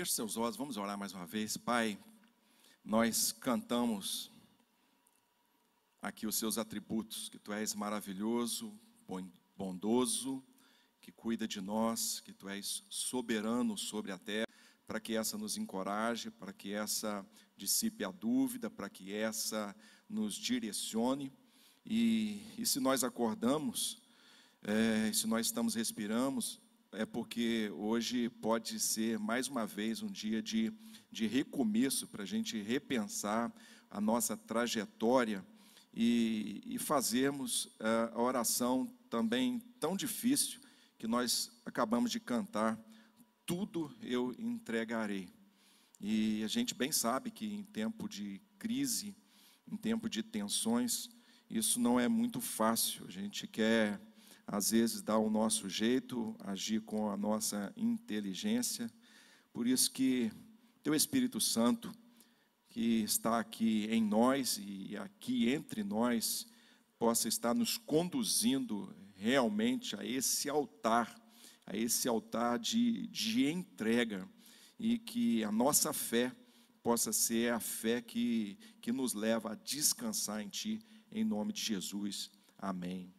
Feche seus olhos, vamos orar mais uma vez. Pai, nós cantamos aqui os seus atributos, que tu és maravilhoso, bondoso, que cuida de nós, que tu és soberano sobre a terra, para que essa nos encoraje, para que essa dissipe a dúvida, para que essa nos direcione. E, e se nós acordamos, é, se nós estamos respiramos, é porque hoje pode ser mais uma vez um dia de, de recomeço para a gente repensar a nossa trajetória e, e fazermos uh, a oração também tão difícil que nós acabamos de cantar. Tudo eu entregarei. E a gente bem sabe que em tempo de crise, em tempo de tensões, isso não é muito fácil. A gente quer às vezes dá o nosso jeito, agir com a nossa inteligência. Por isso que teu Espírito Santo, que está aqui em nós e aqui entre nós, possa estar nos conduzindo realmente a esse altar, a esse altar de, de entrega, e que a nossa fé possa ser a fé que, que nos leva a descansar em Ti, em nome de Jesus. Amém.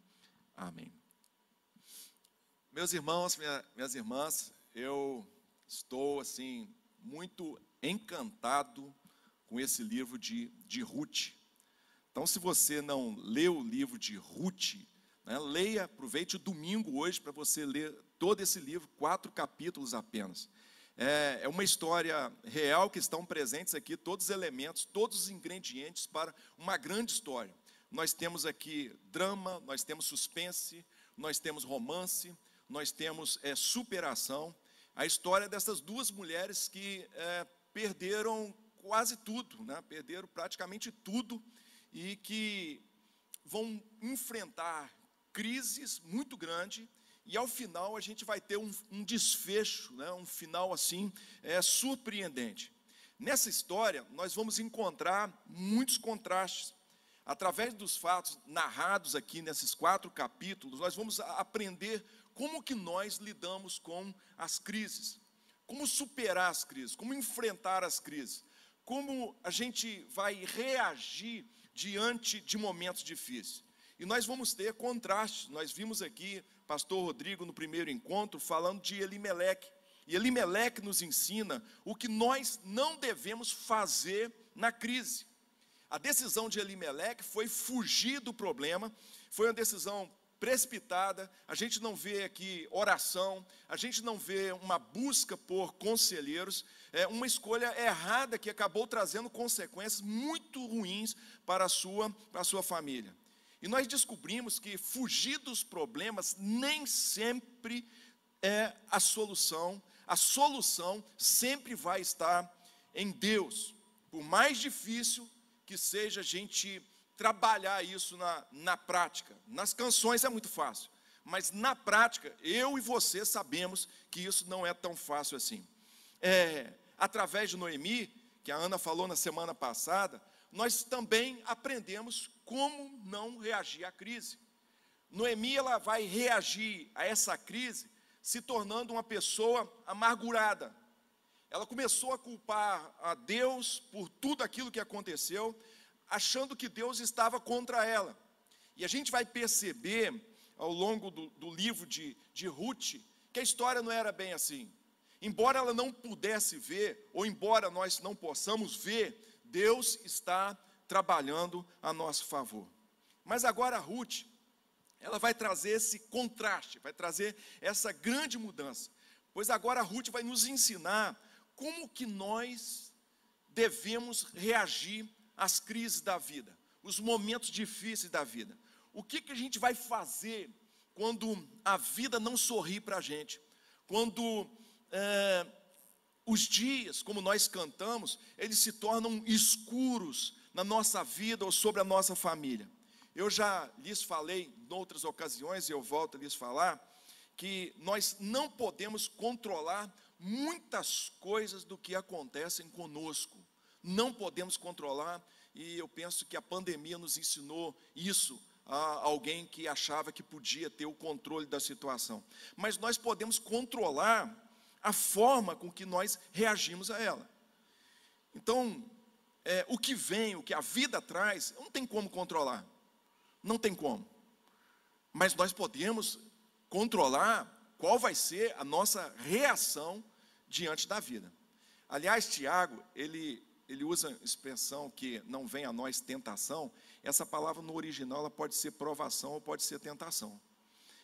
Amém. Meus irmãos, minha, minhas irmãs, eu estou assim muito encantado com esse livro de, de Ruth. Então, se você não leu o livro de Ruth, né, leia, aproveite o domingo hoje para você ler todo esse livro, quatro capítulos apenas. É, é uma história real que estão presentes aqui, todos os elementos, todos os ingredientes para uma grande história. Nós temos aqui drama, nós temos suspense, nós temos romance, nós temos é, superação. A história dessas duas mulheres que é, perderam quase tudo, né? perderam praticamente tudo e que vão enfrentar crises muito grandes e ao final a gente vai ter um, um desfecho, né? um final assim é, surpreendente. Nessa história nós vamos encontrar muitos contrastes. Através dos fatos narrados aqui nesses quatro capítulos, nós vamos aprender como que nós lidamos com as crises, como superar as crises, como enfrentar as crises, como a gente vai reagir diante de momentos difíceis. E nós vamos ter contrastes. Nós vimos aqui, pastor Rodrigo, no primeiro encontro, falando de Elimeleque. E Elimeleque nos ensina o que nós não devemos fazer na crise. A decisão de Elimeleque foi fugir do problema, foi uma decisão precipitada, a gente não vê aqui oração, a gente não vê uma busca por conselheiros, é uma escolha errada que acabou trazendo consequências muito ruins para a sua, para a sua família. E nós descobrimos que fugir dos problemas nem sempre é a solução, a solução sempre vai estar em Deus. Por mais difícil que seja a gente trabalhar isso na, na prática. Nas canções é muito fácil, mas na prática, eu e você sabemos que isso não é tão fácil assim. É, através de Noemi, que a Ana falou na semana passada, nós também aprendemos como não reagir à crise. Noemi ela vai reagir a essa crise se tornando uma pessoa amargurada. Ela começou a culpar a Deus por tudo aquilo que aconteceu, achando que Deus estava contra ela. E a gente vai perceber ao longo do, do livro de, de Ruth que a história não era bem assim. Embora ela não pudesse ver, ou embora nós não possamos ver, Deus está trabalhando a nosso favor. Mas agora Ruth, ela vai trazer esse contraste, vai trazer essa grande mudança. Pois agora Ruth vai nos ensinar como que nós devemos reagir as crises da vida, os momentos difíceis da vida. O que, que a gente vai fazer quando a vida não sorri para a gente? Quando é, os dias, como nós cantamos, eles se tornam escuros na nossa vida ou sobre a nossa família. Eu já lhes falei em outras ocasiões, e eu volto a lhes falar, que nós não podemos controlar muitas coisas do que acontecem conosco não podemos controlar, e eu penso que a pandemia nos ensinou isso a alguém que achava que podia ter o controle da situação. Mas nós podemos controlar a forma com que nós reagimos a ela. Então, é, o que vem, o que a vida traz, não tem como controlar. Não tem como. Mas nós podemos controlar qual vai ser a nossa reação diante da vida. Aliás, Tiago, ele, ele usa a expressão que não vem a nós tentação. Essa palavra no original ela pode ser provação ou pode ser tentação.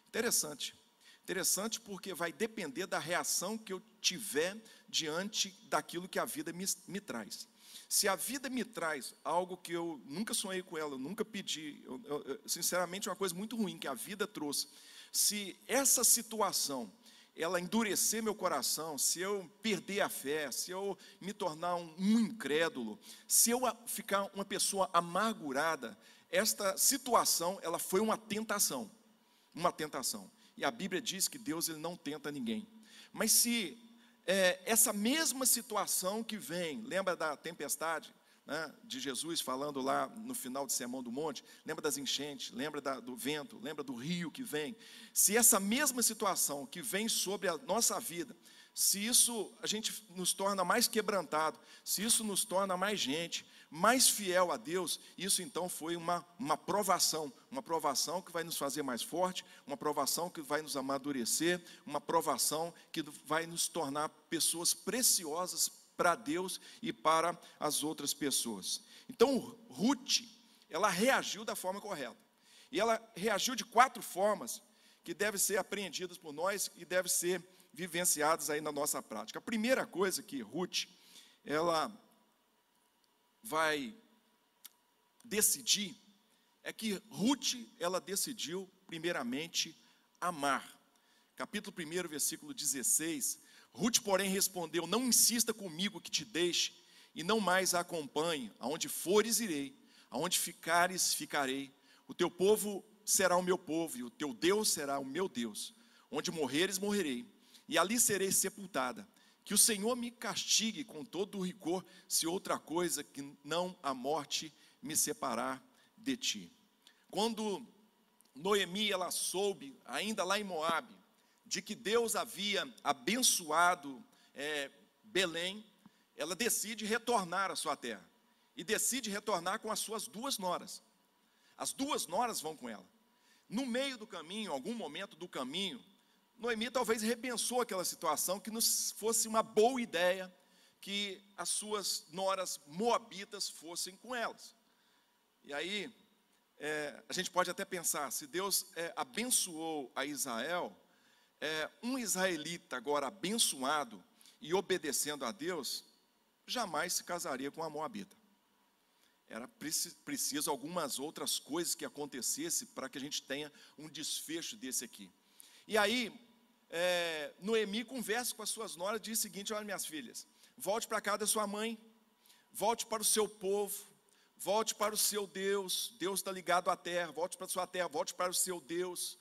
Interessante. Interessante porque vai depender da reação que eu tiver diante daquilo que a vida me, me traz. Se a vida me traz algo que eu nunca sonhei com ela, eu nunca pedi, eu, eu, sinceramente é uma coisa muito ruim que a vida trouxe. Se essa situação ela endurecer meu coração, se eu perder a fé, se eu me tornar um, incrédulo, se eu ficar uma pessoa amargurada, esta situação ela foi uma tentação, uma tentação. E a Bíblia diz que Deus ele não tenta ninguém. Mas se é, essa mesma situação que vem, lembra da tempestade né, de Jesus falando lá no final do Sermão do Monte, lembra das enchentes, lembra da, do vento, lembra do rio que vem. Se essa mesma situação que vem sobre a nossa vida, se isso a gente nos torna mais quebrantado, se isso nos torna mais gente, mais fiel a Deus, isso então foi uma, uma provação, uma provação que vai nos fazer mais forte, uma provação que vai nos amadurecer, uma provação que vai nos tornar pessoas preciosas para Deus e para as outras pessoas. Então, Ruth, ela reagiu da forma correta. E ela reagiu de quatro formas que devem ser apreendidas por nós e devem ser vivenciadas aí na nossa prática. A primeira coisa que Ruth, ela vai decidir é que Ruth, ela decidiu primeiramente amar. Capítulo 1, versículo 16. Ruth, porém, respondeu: Não insista comigo que te deixe e não mais a acompanhe. Aonde fores, irei. Aonde ficares, ficarei. O teu povo será o meu povo e o teu Deus será o meu Deus. Onde morreres, morrerei. E ali serei sepultada. Que o Senhor me castigue com todo o rigor, se outra coisa que não a morte me separar de ti. Quando Noemi ela soube, ainda lá em Moabe, de que Deus havia abençoado é, Belém, ela decide retornar à sua terra. E decide retornar com as suas duas noras. As duas noras vão com ela. No meio do caminho, algum momento do caminho, Noemi talvez repensou aquela situação, que nos fosse uma boa ideia que as suas noras moabitas fossem com elas. E aí, é, a gente pode até pensar, se Deus é, abençoou a Israel, é, um israelita agora abençoado e obedecendo a Deus, jamais se casaria com uma moabita. Era preciso algumas outras coisas que acontecessem para que a gente tenha um desfecho desse aqui. E aí, é, Noemi conversa com as suas noras, diz o seguinte: olha, minhas filhas, volte para casa da sua mãe, volte para o seu povo, volte para o seu Deus, Deus está ligado à terra, volte para a sua terra, volte para o seu Deus.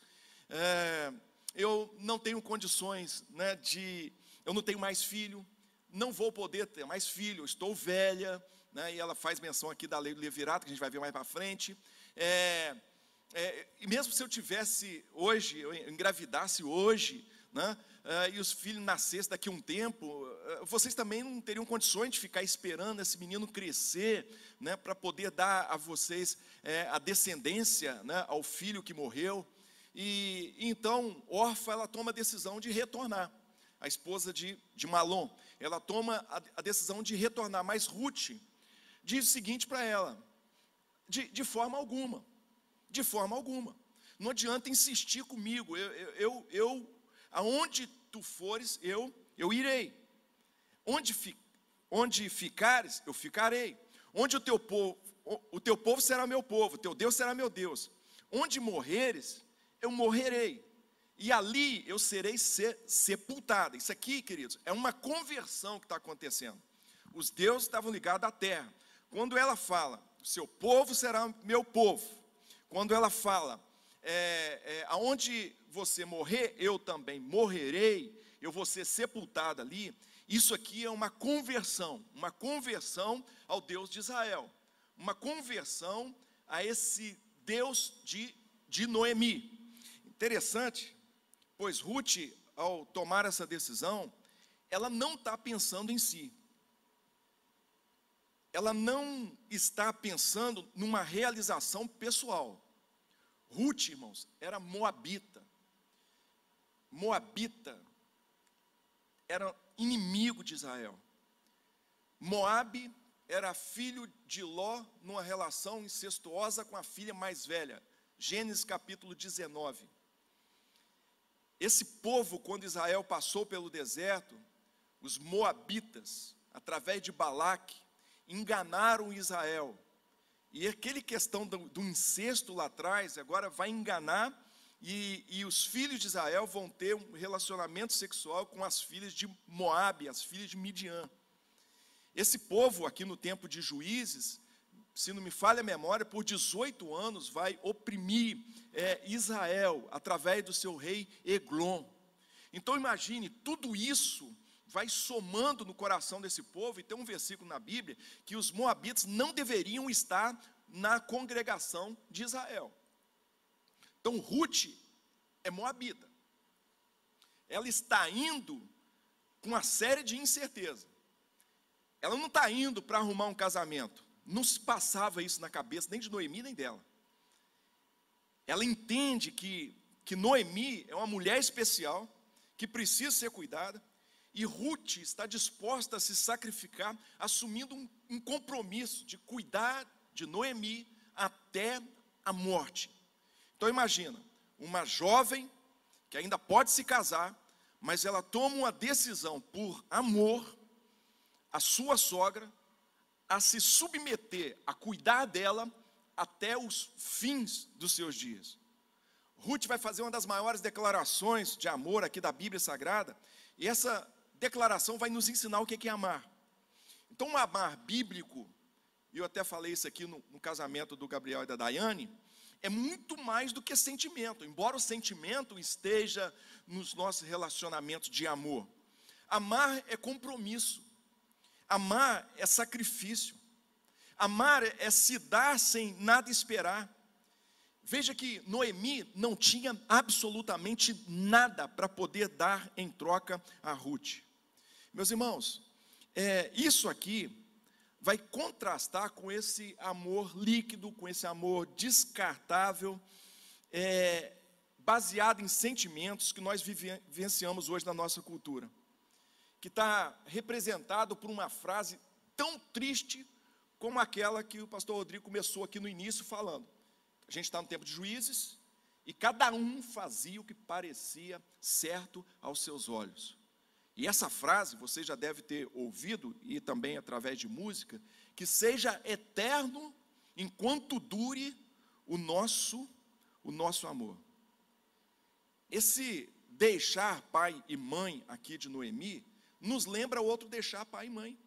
É, eu não tenho condições né, de. Eu não tenho mais filho, não vou poder ter mais filho, estou velha, né, e ela faz menção aqui da lei do levirato, que a gente vai ver mais para frente. É, é, e mesmo se eu tivesse hoje, eu engravidasse hoje, né, uh, e os filhos nascessem daqui a um tempo, uh, vocês também não teriam condições de ficar esperando esse menino crescer, né, para poder dar a vocês é, a descendência né, ao filho que morreu. E, então, Orfa, ela toma a decisão de retornar, a esposa de, de Malom, ela toma a, a decisão de retornar, mas Ruth diz o seguinte para ela, de, de forma alguma, de forma alguma, não adianta insistir comigo, eu, eu, eu, eu aonde tu fores, eu, eu irei. Onde, fi, onde ficares, eu ficarei. Onde o teu povo, o teu povo será meu povo, o teu Deus será meu Deus. Onde morreres, eu morrerei. E ali eu serei sepultada. Isso aqui, queridos, é uma conversão que está acontecendo. Os deuses estavam ligados à terra. Quando ela fala, seu povo será meu povo. Quando ela fala, é, é, aonde você morrer, eu também morrerei, eu vou ser sepultada ali. Isso aqui é uma conversão, uma conversão ao Deus de Israel, uma conversão a esse Deus de, de Noemi. Interessante, pois Ruth, ao tomar essa decisão, ela não está pensando em si. Ela não está pensando numa realização pessoal. Ruth, irmãos, era moabita. Moabita era inimigo de Israel. Moabe era filho de Ló numa relação incestuosa com a filha mais velha. Gênesis capítulo 19. Esse povo, quando Israel passou pelo deserto, os moabitas, através de Balaque, enganaram Israel. E aquele questão do, do incesto lá atrás, agora vai enganar, e, e, os filhos de Israel vão ter um relacionamento sexual com as filhas de Moabe, as filhas de Midian. Esse povo, aqui no tempo de juízes, se não me falha a memória, por 18 anos vai oprimir é, Israel através do seu rei Eglon. Então imagine, tudo isso vai somando no coração desse povo, e tem um versículo na Bíblia que os moabitas não deveriam estar na congregação de Israel. Então Ruth é moabita. Ela está indo com uma série de incerteza. Ela não está indo para arrumar um casamento. Não se passava isso na cabeça nem de Noemi nem dela. Ela entende que, que Noemi é uma mulher especial, que precisa ser cuidada, e Ruth está disposta a se sacrificar, assumindo um, um compromisso de cuidar de Noemi até a morte. Então imagina, uma jovem que ainda pode se casar, mas ela toma uma decisão por amor à sua sogra, a se submeter, a cuidar dela até os fins dos seus dias. Ruth vai fazer uma das maiores declarações de amor aqui da Bíblia Sagrada, e essa declaração vai nos ensinar o que é amar. Então, um amar bíblico, e eu até falei isso aqui no, no casamento do Gabriel e da Daiane, é muito mais do que sentimento, embora o sentimento esteja nos nossos relacionamentos de amor. Amar é compromisso. Amar é sacrifício. Amar é se dar sem nada esperar. Veja que Noemi não tinha absolutamente nada para poder dar em troca a Ruth. Meus irmãos, é, isso aqui vai contrastar com esse amor líquido, com esse amor descartável, é, baseado em sentimentos que nós vivenciamos hoje na nossa cultura que está representado por uma frase tão triste como aquela que o pastor Rodrigo começou aqui no início falando. A gente está no tempo de juízes e cada um fazia o que parecia certo aos seus olhos. E essa frase você já deve ter ouvido, e também através de música, que seja eterno enquanto dure o nosso, o nosso amor. Esse deixar pai e mãe aqui de Noemi nos lembra outro deixar pai e mãe,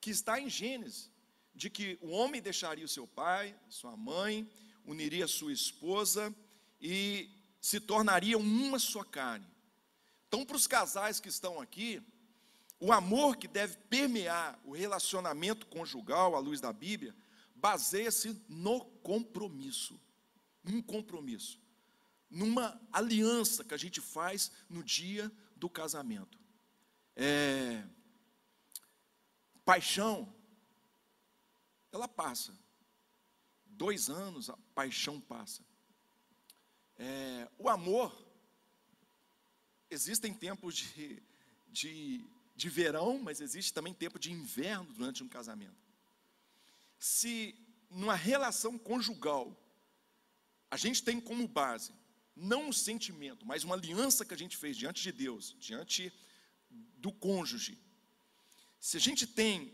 que está em Gênesis, de que o homem deixaria o seu pai, sua mãe, uniria sua esposa e se tornariam uma só carne. Então, para os casais que estão aqui, o amor que deve permear o relacionamento conjugal à luz da Bíblia baseia-se no compromisso. Um compromisso. Numa aliança que a gente faz no dia do casamento. É, paixão, ela passa. Dois anos, a paixão passa. É, o amor, existem tempos de, de, de verão, mas existe também tempo de inverno durante um casamento. Se numa relação conjugal, a gente tem como base, não um sentimento, mas uma aliança que a gente fez diante de Deus, diante do cônjuge, se a gente tem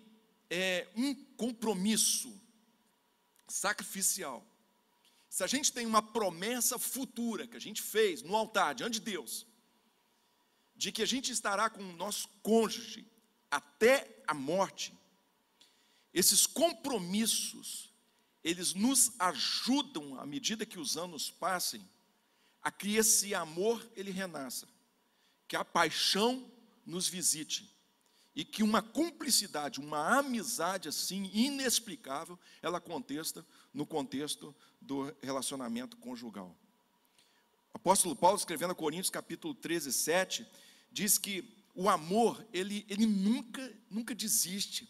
é, um compromisso sacrificial, se a gente tem uma promessa futura que a gente fez no altar diante de Deus, de que a gente estará com o nosso cônjuge até a morte, esses compromissos, eles nos ajudam, à medida que os anos passem, a que esse amor ele renasça, que a paixão nos visite e que uma cumplicidade, uma amizade assim inexplicável, ela aconteça no contexto do relacionamento conjugal. O apóstolo Paulo, escrevendo a Coríntios capítulo 13, 7, diz que o amor, ele, ele nunca, nunca desiste.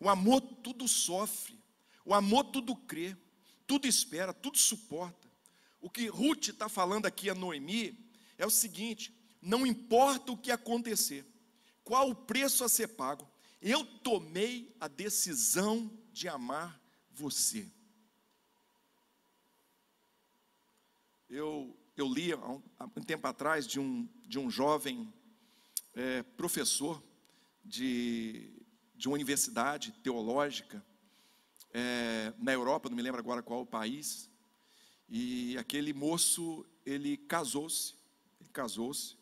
O amor tudo sofre. O amor tudo crê, tudo espera, tudo suporta. O que Ruth está falando aqui a Noemi é o seguinte: não importa o que acontecer, qual o preço a ser pago, eu tomei a decisão de amar você. Eu, eu li há um, há um tempo atrás de um, de um jovem é, professor de, de uma universidade teológica é, na Europa, não me lembro agora qual o país, e aquele moço, ele casou-se, ele casou-se,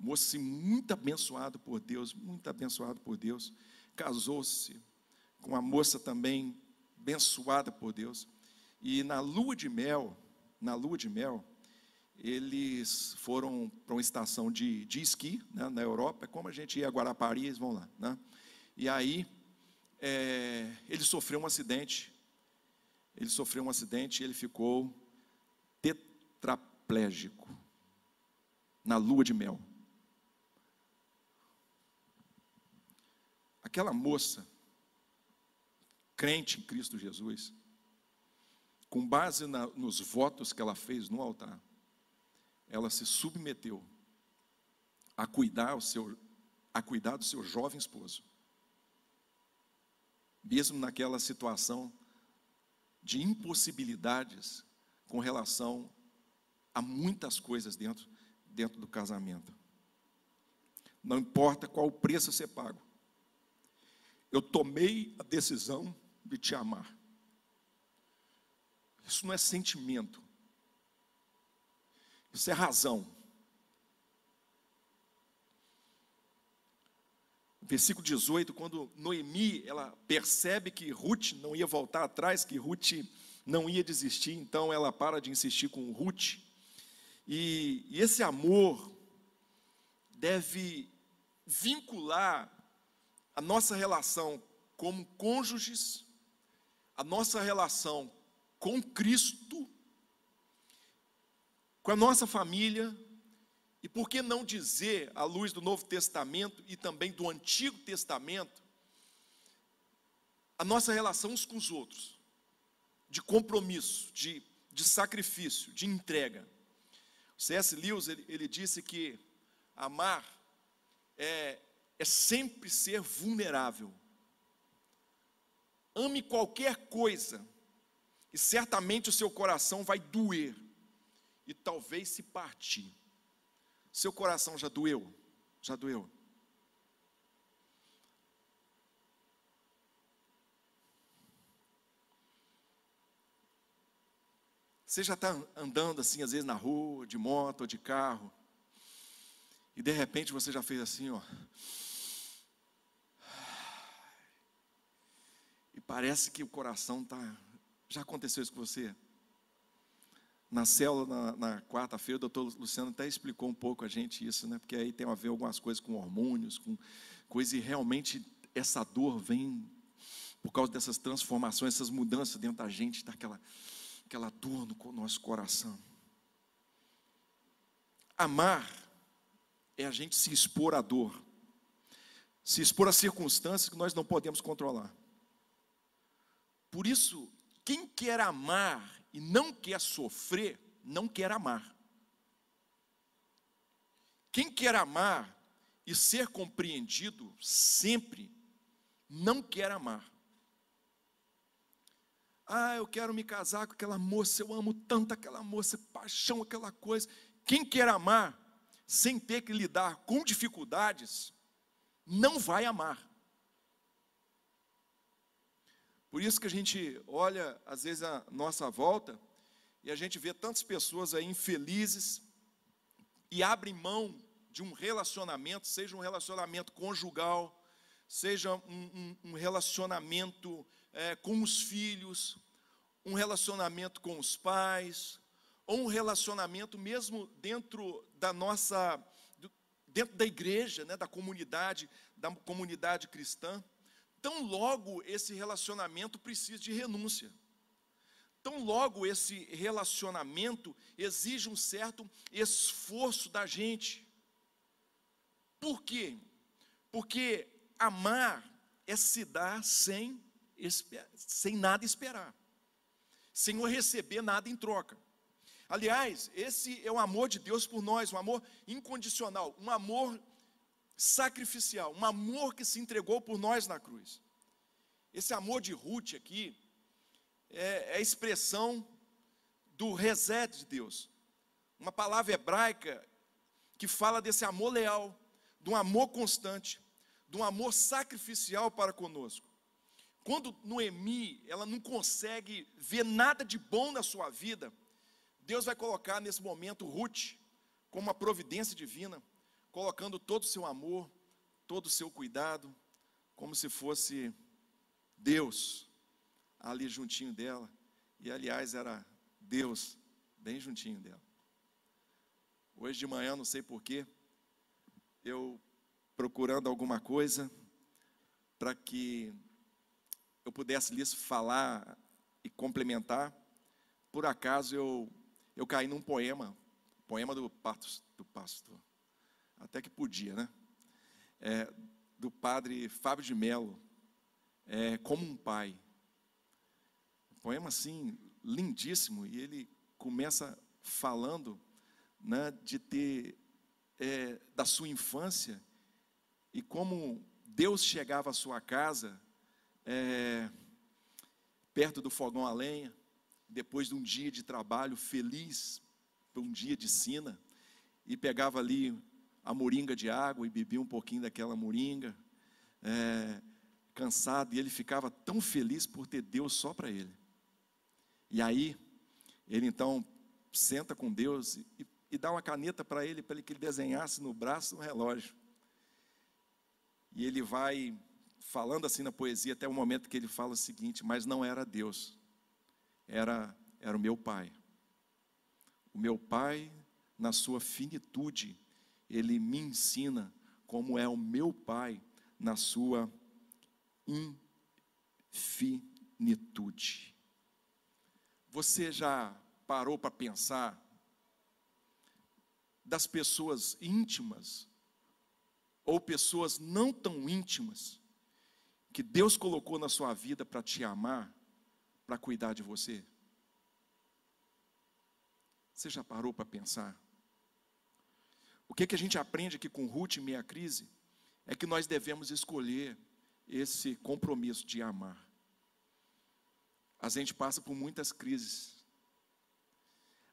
moço muito abençoado por Deus, muito abençoado por Deus, casou-se com uma moça também abençoada por Deus, e na lua de mel, na lua de mel, eles foram para uma estação de, de esqui né, na Europa, é como a gente ia a Guarapari, eles vão lá. Né? E aí, é, ele sofreu um acidente, ele sofreu um acidente e ele ficou tetraplégico na lua de mel. Aquela moça, crente em Cristo Jesus, com base na, nos votos que ela fez no altar, ela se submeteu a cuidar, o seu, a cuidar do seu jovem esposo. Mesmo naquela situação de impossibilidades com relação a muitas coisas dentro, dentro do casamento. Não importa qual o preço a ser pago. Eu tomei a decisão de te amar. Isso não é sentimento. Isso é razão. Versículo 18, quando Noemi, ela percebe que Ruth não ia voltar atrás, que Ruth não ia desistir, então ela para de insistir com Ruth. E, e esse amor deve vincular a nossa relação como cônjuges, a nossa relação com Cristo com a nossa família, e por que não dizer, à luz do Novo Testamento e também do Antigo Testamento, a nossa relação uns com os outros, de compromisso, de, de sacrifício, de entrega. O C.S. Lewis ele, ele disse que amar é, é sempre ser vulnerável. Ame qualquer coisa, e certamente o seu coração vai doer e talvez se partir. Seu coração já doeu? Já doeu? Você já está andando assim, às vezes na rua, de moto ou de carro, e de repente você já fez assim, ó. Parece que o coração está. Já aconteceu isso com você? Na célula, na, na quarta-feira, o doutor Luciano até explicou um pouco a gente isso, né? Porque aí tem a ver algumas coisas com hormônios, com coisas, e realmente essa dor vem por causa dessas transformações, essas mudanças dentro da gente, daquela aquela dor no nosso coração. Amar é a gente se expor à dor, se expor a circunstâncias que nós não podemos controlar. Por isso, quem quer amar e não quer sofrer, não quer amar. Quem quer amar e ser compreendido sempre, não quer amar. Ah, eu quero me casar com aquela moça, eu amo tanto aquela moça, paixão aquela coisa. Quem quer amar sem ter que lidar com dificuldades, não vai amar. Por isso que a gente olha, às vezes, a nossa volta e a gente vê tantas pessoas aí infelizes e abrem mão de um relacionamento, seja um relacionamento conjugal, seja um, um, um relacionamento é, com os filhos, um relacionamento com os pais, ou um relacionamento mesmo dentro da nossa, dentro da igreja, né, da comunidade, da comunidade cristã. Tão logo esse relacionamento precisa de renúncia. Tão logo esse relacionamento exige um certo esforço da gente. Por quê? Porque amar é se dar sem, sem nada esperar, sem receber nada em troca. Aliás, esse é o amor de Deus por nós, um amor incondicional, um amor sacrificial, um amor que se entregou por nós na cruz. Esse amor de Ruth aqui é, é a expressão do reset de Deus, uma palavra hebraica que fala desse amor leal, de um amor constante, de um amor sacrificial para conosco. Quando Noemi, ela não consegue ver nada de bom na sua vida, Deus vai colocar nesse momento Ruth como uma providência divina, colocando todo o seu amor, todo o seu cuidado, como se fosse Deus ali juntinho dela. E aliás, era Deus bem juntinho dela. Hoje de manhã, não sei porquê, eu procurando alguma coisa para que eu pudesse lhes falar e complementar, por acaso eu eu caí num poema, poema do, do pastor, até que podia, né? É, do padre Fábio de Mello, é, como um pai. Um poema assim, lindíssimo, e ele começa falando né, de ter, é, da sua infância, e como Deus chegava à sua casa, é, perto do fogão a lenha, depois de um dia de trabalho feliz, um dia de sina, e pegava ali a moringa de água e bebia um pouquinho daquela moringa, é, cansado, e ele ficava tão feliz por ter Deus só para ele. E aí, ele então senta com Deus e, e dá uma caneta para ele, para que ele desenhasse no braço um relógio. E ele vai falando assim na poesia, até o momento que ele fala o seguinte: Mas não era Deus, era, era o meu pai. O meu pai, na sua finitude, ele me ensina como é o meu pai na sua infinitude. Você já parou para pensar das pessoas íntimas ou pessoas não tão íntimas que Deus colocou na sua vida para te amar para cuidar de você? Você já parou para pensar? O que, que a gente aprende aqui com Ruth e meia crise é que nós devemos escolher esse compromisso de amar. A gente passa por muitas crises.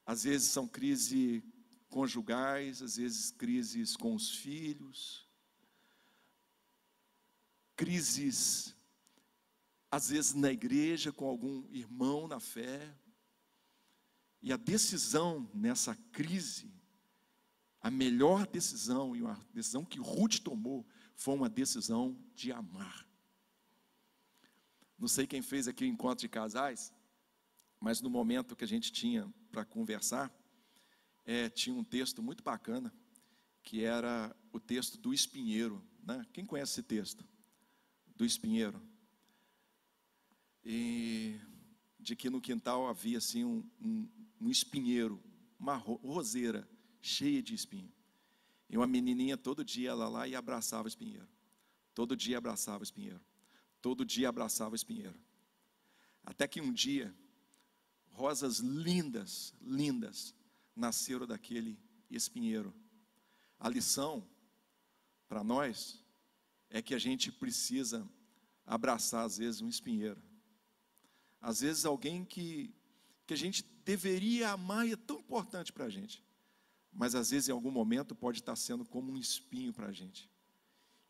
Às vezes são crises conjugais, às vezes crises com os filhos, crises às vezes na igreja, com algum irmão na fé. E a decisão nessa crise, a melhor decisão e uma decisão que Ruth tomou foi uma decisão de amar. Não sei quem fez aqui o encontro de casais, mas no momento que a gente tinha para conversar, é, tinha um texto muito bacana, que era o texto do espinheiro. Né? Quem conhece esse texto? Do espinheiro e de que no quintal havia assim um, um, um espinheiro, uma roseira cheia de espinho. E uma menininha todo dia ela lá e abraçava o espinheiro. Todo dia abraçava o espinheiro. Todo dia abraçava o espinheiro. Até que um dia, rosas lindas, lindas, nasceram daquele espinheiro. A lição para nós é que a gente precisa abraçar às vezes um espinheiro. Às vezes alguém que, que a gente deveria amar e é tão importante para a gente, mas às vezes em algum momento pode estar sendo como um espinho para a gente.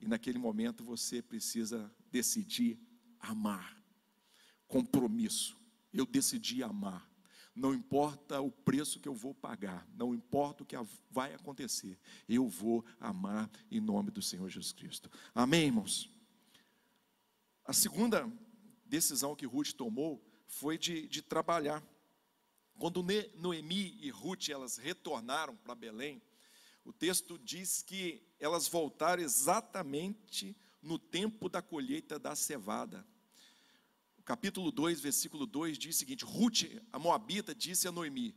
E naquele momento você precisa decidir amar. Compromisso. Eu decidi amar. Não importa o preço que eu vou pagar, não importa o que vai acontecer, eu vou amar em nome do Senhor Jesus Cristo. Amém, irmãos? A segunda decisão que Ruth tomou foi de, de trabalhar. Quando Noemi e Ruth elas retornaram para Belém, o texto diz que elas voltaram exatamente no tempo da colheita da cevada. O capítulo 2, versículo 2 diz o seguinte: Ruth, a moabita, disse a Noemi: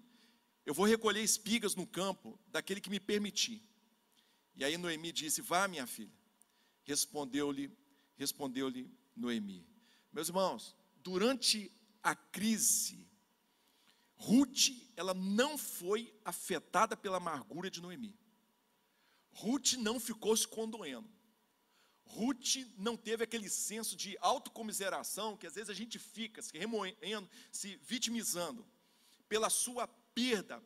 Eu vou recolher espigas no campo daquele que me permitir. E aí Noemi disse: Vá, minha filha, Respondeu-lhe, respondeu-lhe Noemi. Meus irmãos, durante a crise, Ruth, ela não foi afetada pela amargura de Noemi. Ruth não ficou se condoendo. Ruth não teve aquele senso de autocomiseração que às vezes a gente fica se remoendo, se vitimizando pela sua perda,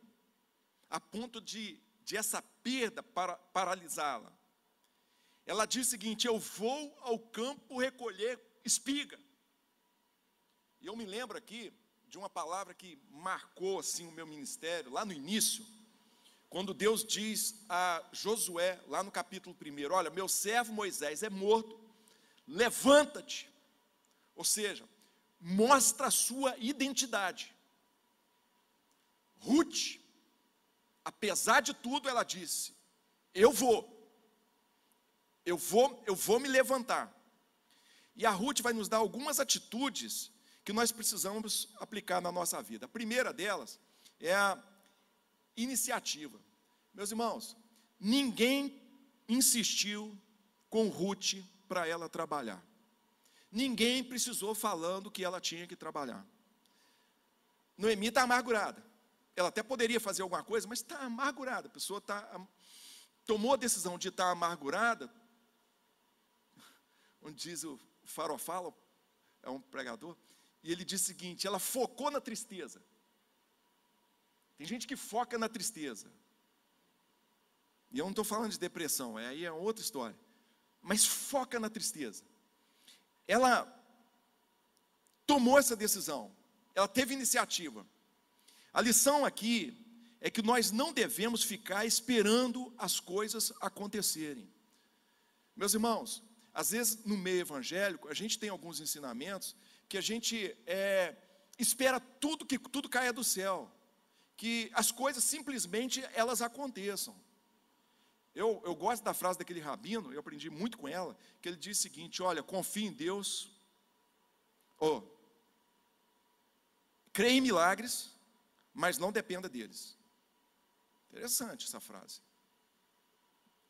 a ponto de, de essa perda para, paralisá-la. Ela diz o seguinte: Eu vou ao campo recolher espiga. E eu me lembro aqui de uma palavra que marcou assim o meu ministério, lá no início, quando Deus diz a Josué, lá no capítulo 1, olha, meu servo Moisés é morto, levanta-te. Ou seja, mostra a sua identidade. Ruth, apesar de tudo, ela disse: Eu vou, eu vou, eu vou me levantar. E a Ruth vai nos dar algumas atitudes que nós precisamos aplicar na nossa vida. A primeira delas é a iniciativa. Meus irmãos, ninguém insistiu com Ruth para ela trabalhar. Ninguém precisou falando que ela tinha que trabalhar. Noemi está amargurada. Ela até poderia fazer alguma coisa, mas está amargurada. A pessoa tá, tomou a decisão de estar tá amargurada. Onde diz o farofalo, é um pregador, e ele diz o seguinte: ela focou na tristeza. Tem gente que foca na tristeza. E eu não estou falando de depressão, é, aí é outra história. Mas foca na tristeza. Ela tomou essa decisão, ela teve iniciativa. A lição aqui é que nós não devemos ficar esperando as coisas acontecerem. Meus irmãos, às vezes no meio evangélico, a gente tem alguns ensinamentos que a gente é, espera tudo que tudo caia do céu, que as coisas simplesmente elas aconteçam. Eu, eu gosto da frase daquele rabino, eu aprendi muito com ela, que ele diz o seguinte: olha, confie em Deus, oh, creia em milagres, mas não dependa deles. Interessante essa frase.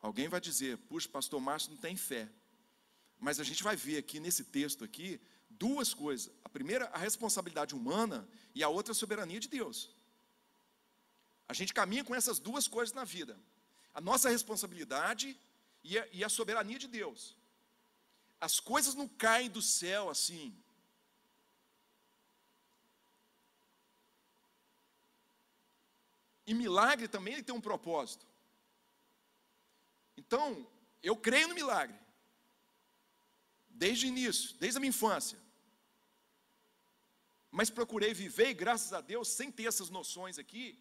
Alguém vai dizer, puxa, pastor Márcio não tem fé. Mas a gente vai ver aqui nesse texto aqui duas coisas. A primeira, a responsabilidade humana, e a outra, a soberania de Deus. A gente caminha com essas duas coisas na vida: a nossa responsabilidade e a, e a soberania de Deus. As coisas não caem do céu assim. E milagre também ele tem um propósito. Então, eu creio no milagre. Desde o início, desde a minha infância mas procurei viver, e graças a Deus, sem ter essas noções aqui,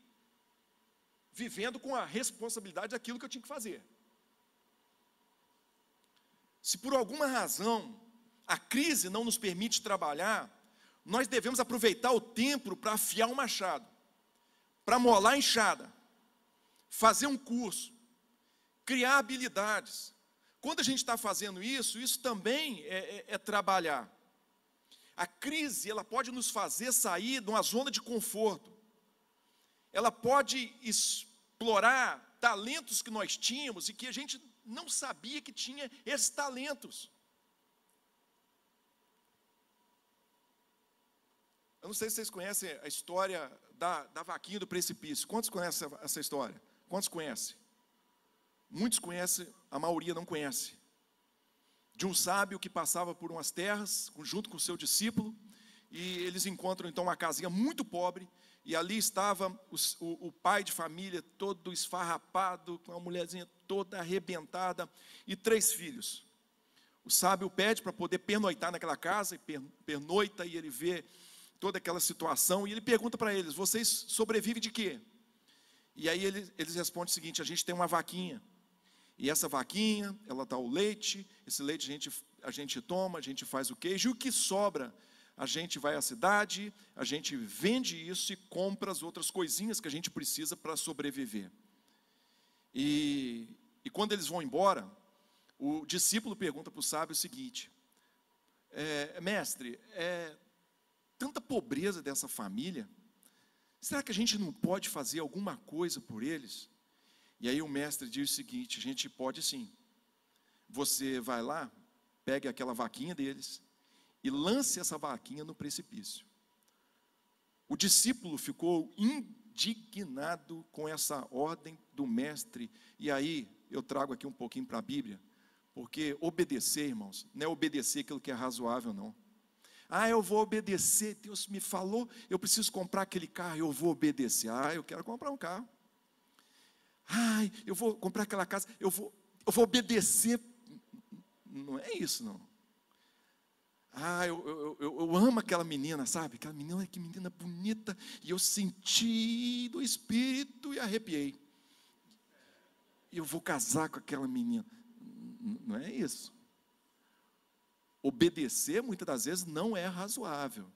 vivendo com a responsabilidade daquilo que eu tinha que fazer. Se por alguma razão a crise não nos permite trabalhar, nós devemos aproveitar o tempo para afiar um machado, para molar a enxada, fazer um curso, criar habilidades. Quando a gente está fazendo isso, isso também é, é, é trabalhar. A crise, ela pode nos fazer sair de uma zona de conforto. Ela pode explorar talentos que nós tínhamos e que a gente não sabia que tinha esses talentos. Eu não sei se vocês conhecem a história da, da vaquinha do precipício. Quantos conhecem essa história? Quantos conhecem? Muitos conhecem, a maioria não conhece de um sábio que passava por umas terras, junto com seu discípulo, e eles encontram então uma casinha muito pobre, e ali estava o, o, o pai de família todo esfarrapado, com a mulherzinha toda arrebentada, e três filhos. O sábio pede para poder pernoitar naquela casa, e pernoita, e ele vê toda aquela situação, e ele pergunta para eles: vocês sobrevivem de quê? E aí eles, eles respondem o seguinte: a gente tem uma vaquinha. E essa vaquinha, ela dá o leite, esse leite a gente, a gente toma, a gente faz o queijo, e o que sobra, a gente vai à cidade, a gente vende isso e compra as outras coisinhas que a gente precisa para sobreviver. E, e quando eles vão embora, o discípulo pergunta para o sábio o seguinte: é, Mestre, é tanta pobreza dessa família, será que a gente não pode fazer alguma coisa por eles? E aí o mestre diz o seguinte: a gente pode sim. você vai lá, pegue aquela vaquinha deles e lance essa vaquinha no precipício. O discípulo ficou indignado com essa ordem do mestre. E aí eu trago aqui um pouquinho para a Bíblia, porque obedecer, irmãos, não é obedecer aquilo que é razoável, não. Ah, eu vou obedecer, Deus me falou, eu preciso comprar aquele carro, eu vou obedecer. Ah, eu quero comprar um carro. Ai, eu vou comprar aquela casa, eu vou, eu vou obedecer. Não é isso, não. Ah, eu, eu, eu, eu, amo aquela menina, sabe? Aquela menina, que menina bonita. E eu senti do Espírito e arrepiei. Eu vou casar com aquela menina. Não é isso. Obedecer, muitas das vezes, não é razoável.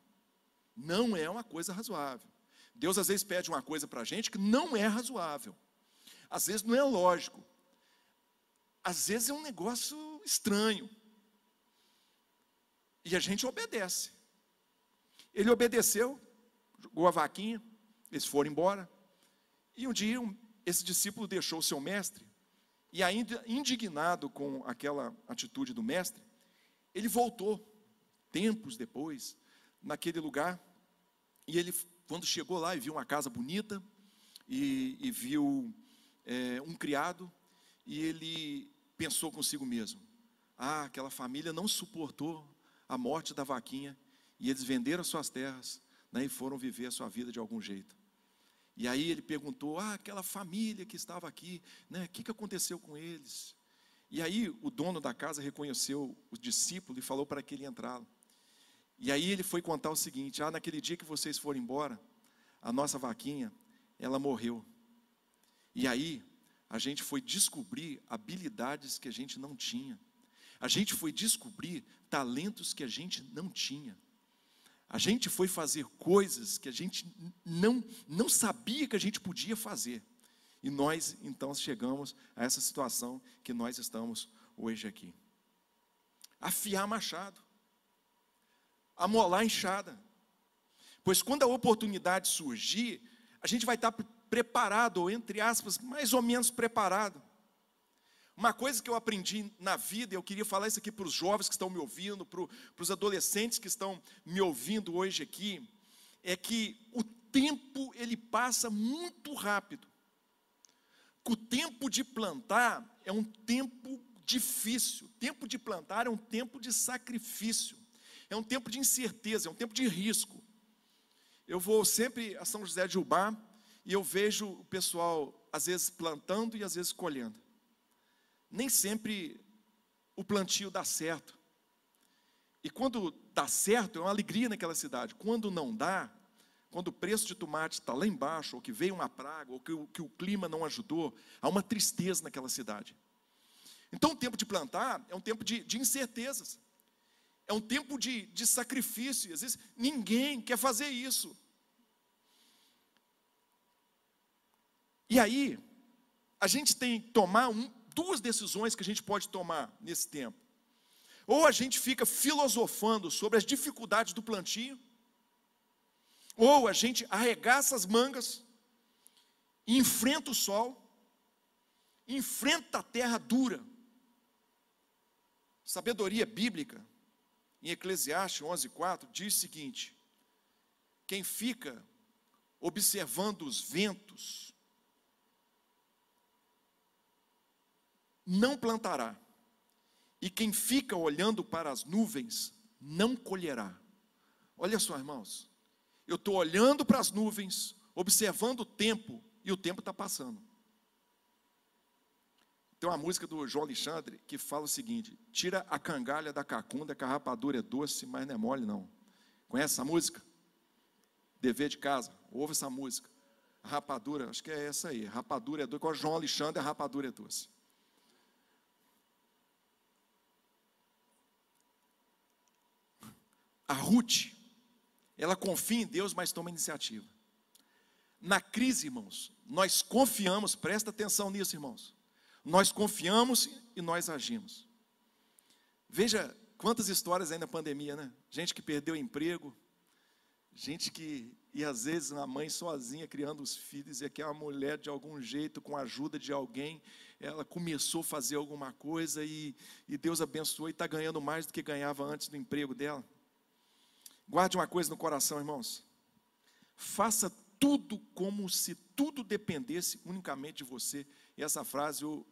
Não é uma coisa razoável. Deus, às vezes, pede uma coisa para a gente que não é razoável. Às vezes, não é lógico. Às vezes, é um negócio estranho. E a gente obedece. Ele obedeceu, jogou a vaquinha, eles foram embora. E um dia esse discípulo deixou o seu mestre, e ainda indignado com aquela atitude do mestre, ele voltou, tempos depois, naquele lugar, e ele, quando chegou lá e viu uma casa bonita, e, e viu é, um criado, e ele pensou consigo mesmo: ah, aquela família não suportou a morte da vaquinha, e eles venderam suas terras né, e foram viver a sua vida de algum jeito. E aí ele perguntou: Ah, aquela família que estava aqui, né, o que, que aconteceu com eles? E aí o dono da casa reconheceu o discípulo e falou para que ele entrá E aí ele foi contar o seguinte: Ah, naquele dia que vocês foram embora, a nossa vaquinha, ela morreu. E aí a gente foi descobrir habilidades que a gente não tinha. A gente foi descobrir talentos que a gente não tinha. A gente foi fazer coisas que a gente não, não sabia que a gente podia fazer. E nós, então, chegamos a essa situação que nós estamos hoje aqui. Afiar machado, amolar enxada. Pois quando a oportunidade surgir, a gente vai estar preparado, ou entre aspas, mais ou menos preparado. Uma coisa que eu aprendi na vida, eu queria falar isso aqui para os jovens que estão me ouvindo, para, os adolescentes que estão me ouvindo hoje aqui, é que o tempo ele passa muito rápido. O tempo de plantar é um tempo difícil. O tempo de plantar é um tempo de sacrifício. É um tempo de incerteza, é um tempo de risco. Eu vou sempre a São José de Ubá e eu vejo o pessoal às vezes plantando e às vezes colhendo nem sempre o plantio dá certo. E quando dá certo, é uma alegria naquela cidade. Quando não dá, quando o preço de tomate está lá embaixo, ou que veio uma praga, ou que o, que o clima não ajudou, há uma tristeza naquela cidade. Então, o tempo de plantar é um tempo de, de incertezas, é um tempo de, de sacrifício. Às vezes, ninguém quer fazer isso. E aí, a gente tem que tomar um, duas decisões que a gente pode tomar nesse tempo. Ou a gente fica filosofando sobre as dificuldades do plantio, ou a gente arregaça as mangas, enfrenta o sol, enfrenta a terra dura. Sabedoria bíblica, em Eclesiastes 11:4 diz o seguinte: quem fica observando os ventos não plantará, e quem fica olhando para as nuvens não colherá. Olha só, irmãos, eu estou olhando para as nuvens, observando o tempo, e o tempo está passando. Tem uma música do João Alexandre que fala o seguinte: tira a cangalha da cacunda, que a rapadura é doce, mas não é mole, não. Conhece essa música? Dever de casa, ouve essa música. A rapadura, acho que é essa aí. rapadura é doce. Com João Alexandre, a rapadura é doce. A Ruth, ela confia em Deus, mas toma iniciativa. Na crise, irmãos, nós confiamos, presta atenção nisso, irmãos. Nós confiamos e nós agimos. Veja quantas histórias aí na pandemia, né? Gente que perdeu emprego, Gente que, e às vezes uma mãe sozinha criando os filhos, e aqui uma mulher de algum jeito, com a ajuda de alguém, ela começou a fazer alguma coisa e, e Deus abençoou e está ganhando mais do que ganhava antes do emprego dela. Guarde uma coisa no coração, irmãos. Faça tudo como se tudo dependesse unicamente de você. E essa frase o,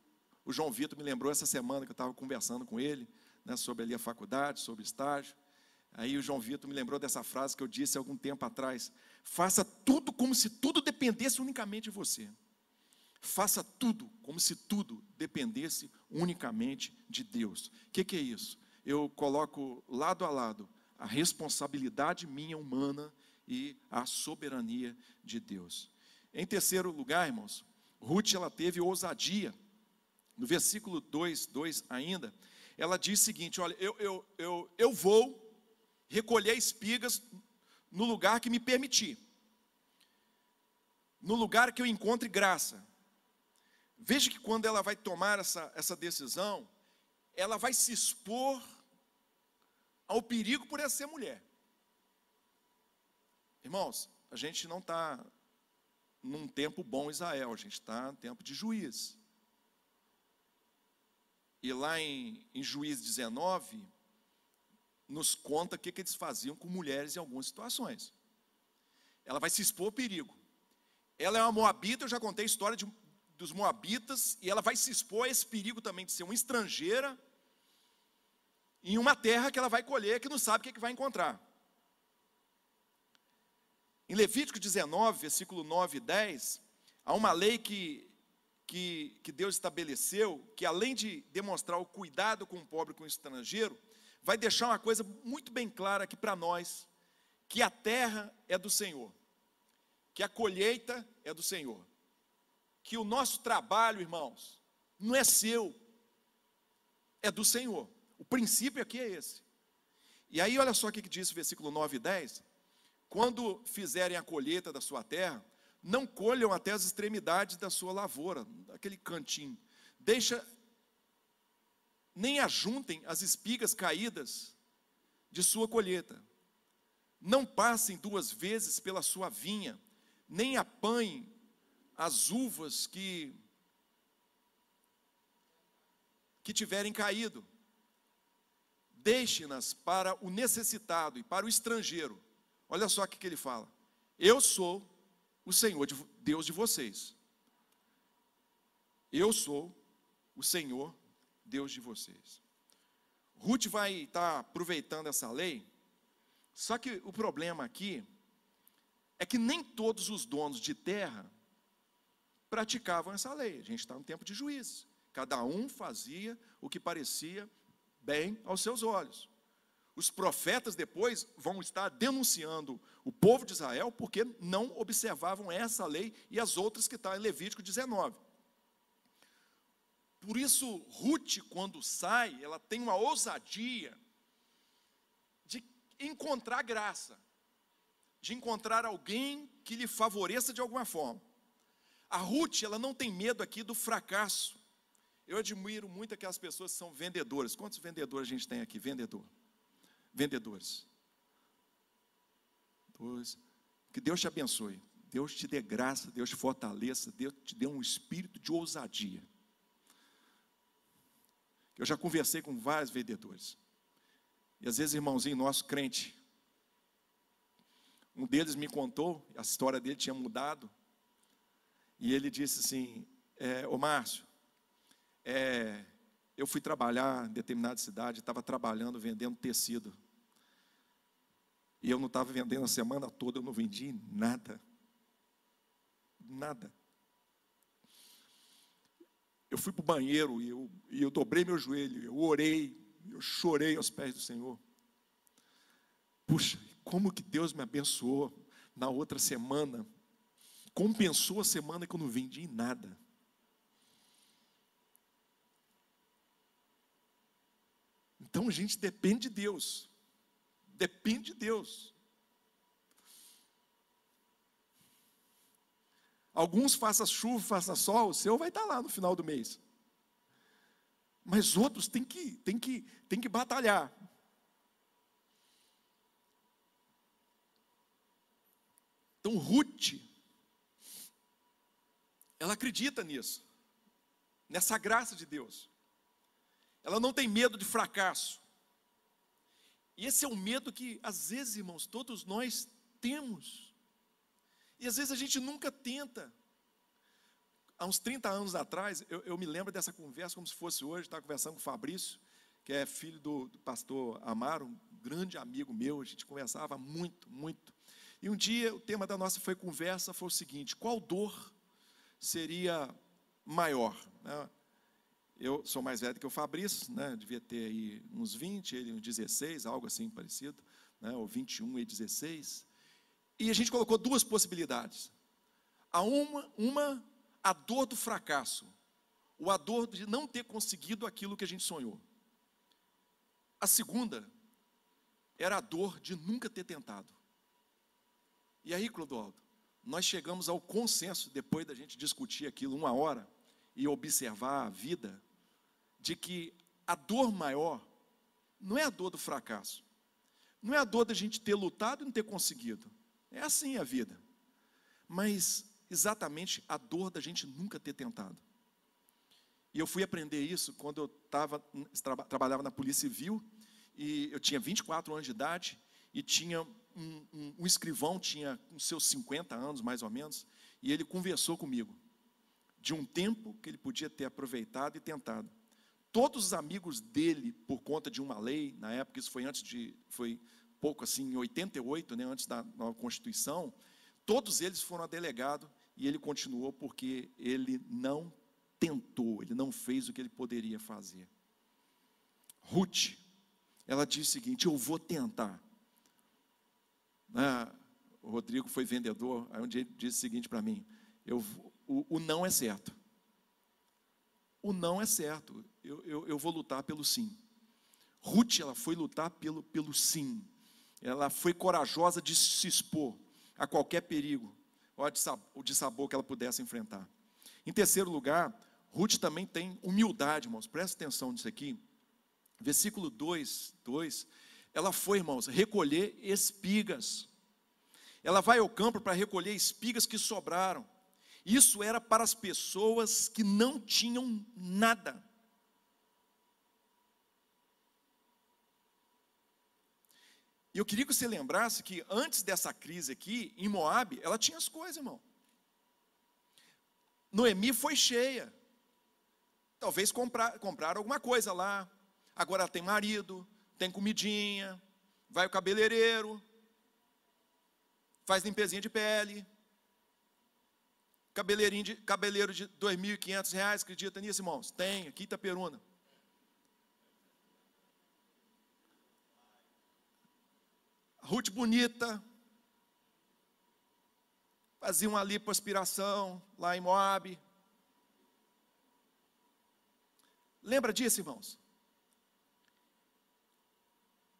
o João Vitor me lembrou essa semana que eu estava conversando com ele, né, sobre ali a faculdade, sobre estágio. Aí o João Vitor me lembrou dessa frase que eu disse algum tempo atrás. Faça tudo como se tudo dependesse unicamente de você. Faça tudo como se tudo dependesse unicamente de Deus. O que, que é isso? Eu coloco lado a lado a responsabilidade minha humana e a soberania de Deus. Em terceiro lugar, irmãos, Ruth ela teve ousadia. No versículo 2, 2 ainda, ela diz o seguinte: Olha, eu, eu, eu, eu vou recolher espigas no lugar que me permitir, no lugar que eu encontre graça. Veja que quando ela vai tomar essa, essa decisão, ela vai se expor ao perigo por ela ser mulher. Irmãos, a gente não está num tempo bom Israel, a gente está no tempo de juiz. E lá em, em Juiz 19, nos conta o que, que eles faziam com mulheres em algumas situações. Ela vai se expor ao perigo. Ela é uma moabita, eu já contei a história de, dos moabitas, e ela vai se expor a esse perigo também de ser uma estrangeira em uma terra que ela vai colher, que não sabe o que, que vai encontrar. Em Levítico 19, versículo 9 e 10, há uma lei que, que, que Deus estabeleceu, que além de demonstrar o cuidado com o pobre e com o estrangeiro, vai deixar uma coisa muito bem clara aqui para nós: que a terra é do Senhor, que a colheita é do Senhor, que o nosso trabalho, irmãos, não é seu, é do Senhor. Princípio aqui é esse. E aí, olha só o que diz o versículo 9 e 10. Quando fizerem a colheita da sua terra, não colham até as extremidades da sua lavoura, aquele cantinho. Deixa, nem ajuntem as espigas caídas de sua colheita. Não passem duas vezes pela sua vinha, nem apanhem as uvas que que tiverem caído. Deixe-nas para o necessitado e para o estrangeiro Olha só o que ele fala. Eu sou o Senhor, de, Deus de vocês. Eu sou o Senhor, Deus de vocês. Ruth vai estar aproveitando essa lei, só que o problema aqui é que nem todos os donos de terra praticavam essa lei. A gente está no tempo de juízes. Cada um fazia o que parecia bem aos seus olhos. Os profetas depois vão estar denunciando o povo de Israel porque não observavam essa lei e as outras que estão em Levítico 19. Por isso, Ruth, quando sai, ela tem uma ousadia de encontrar graça, de encontrar alguém que lhe favoreça de alguma forma. A Ruth, ela não tem medo aqui do fracasso. Eu admiro muito aquelas pessoas que são vendedoras. Quantos vendedores a gente tem aqui? Vendedor vendedores. Dois. Que Deus te abençoe. Deus te dê graça, Deus te fortaleça, Deus te dê um espírito de ousadia. Eu já conversei com vários vendedores. E às vezes, irmãozinho nosso crente, um deles me contou, a história dele tinha mudado. E ele disse assim: é, Ô Márcio, é, eu fui trabalhar em determinada cidade, estava trabalhando, vendendo tecido. E eu não estava vendendo a semana toda, eu não vendi nada. Nada. Eu fui para o banheiro e eu, e eu dobrei meu joelho, eu orei, eu chorei aos pés do Senhor. Puxa, como que Deus me abençoou na outra semana? Compensou a semana que eu não vendi nada. Então gente depende de Deus. Depende de Deus. Alguns faça chuva, faça sol, o seu vai estar lá no final do mês. Mas outros têm que, têm que, têm que batalhar. Então, Ruth, ela acredita nisso, nessa graça de Deus. Ela não tem medo de fracasso. E esse é um medo que, às vezes, irmãos, todos nós temos. E às vezes a gente nunca tenta. Há uns 30 anos atrás, eu, eu me lembro dessa conversa como se fosse hoje, estava conversando com o Fabrício, que é filho do, do pastor Amaro, um grande amigo meu, a gente conversava muito, muito. E um dia o tema da nossa foi conversa foi o seguinte: qual dor seria maior? Né? Eu sou mais velho que o Fabrício, né? devia ter aí uns 20, ele uns 16, algo assim parecido, né? ou 21 e 16. E a gente colocou duas possibilidades. A uma, uma, a dor do fracasso, o a dor de não ter conseguido aquilo que a gente sonhou. A segunda era a dor de nunca ter tentado. E aí, Clodoaldo, nós chegamos ao consenso, depois da gente discutir aquilo uma hora e observar a vida, de que a dor maior não é a dor do fracasso, não é a dor da gente ter lutado e não ter conseguido. É assim a vida. Mas exatamente a dor da gente nunca ter tentado. E eu fui aprender isso quando eu tava, trabalhava na Polícia Civil, e eu tinha 24 anos de idade, e tinha um, um, um escrivão, tinha uns seus 50 anos mais ou menos, e ele conversou comigo de um tempo que ele podia ter aproveitado e tentado. Todos os amigos dele, por conta de uma lei, na época, isso foi antes de, foi pouco assim, em 88, né, antes da nova Constituição, todos eles foram a delegado e ele continuou porque ele não tentou, ele não fez o que ele poderia fazer. Ruth, ela disse o seguinte: Eu vou tentar. Ah, o Rodrigo foi vendedor, aí um dia ele disse o seguinte para mim: eu, o, o, não é certo. O não é certo. Eu, eu, eu vou lutar pelo sim. Ruth, ela foi lutar pelo, pelo sim. Ela foi corajosa de se expor a qualquer perigo ou de sabor que ela pudesse enfrentar. Em terceiro lugar, Ruth também tem humildade, irmãos. Presta atenção nisso aqui. Versículo 2, 2 ela foi, irmãos, recolher espigas. Ela vai ao campo para recolher espigas que sobraram. Isso era para as pessoas que não tinham nada. E eu queria que você lembrasse que antes dessa crise aqui, em Moab, ela tinha as coisas, irmão. Noemi foi cheia. Talvez comprar, comprar alguma coisa lá. Agora ela tem marido, tem comidinha, vai o cabeleireiro, faz limpezinha de pele, cabeleirinho de, cabeleiro de R$ 2.500, acredita nisso, irmãos? Tem, aqui Itaperuna. Ruth bonita, fazia uma lipoaspiração lá em Moab. Lembra disso, irmãos?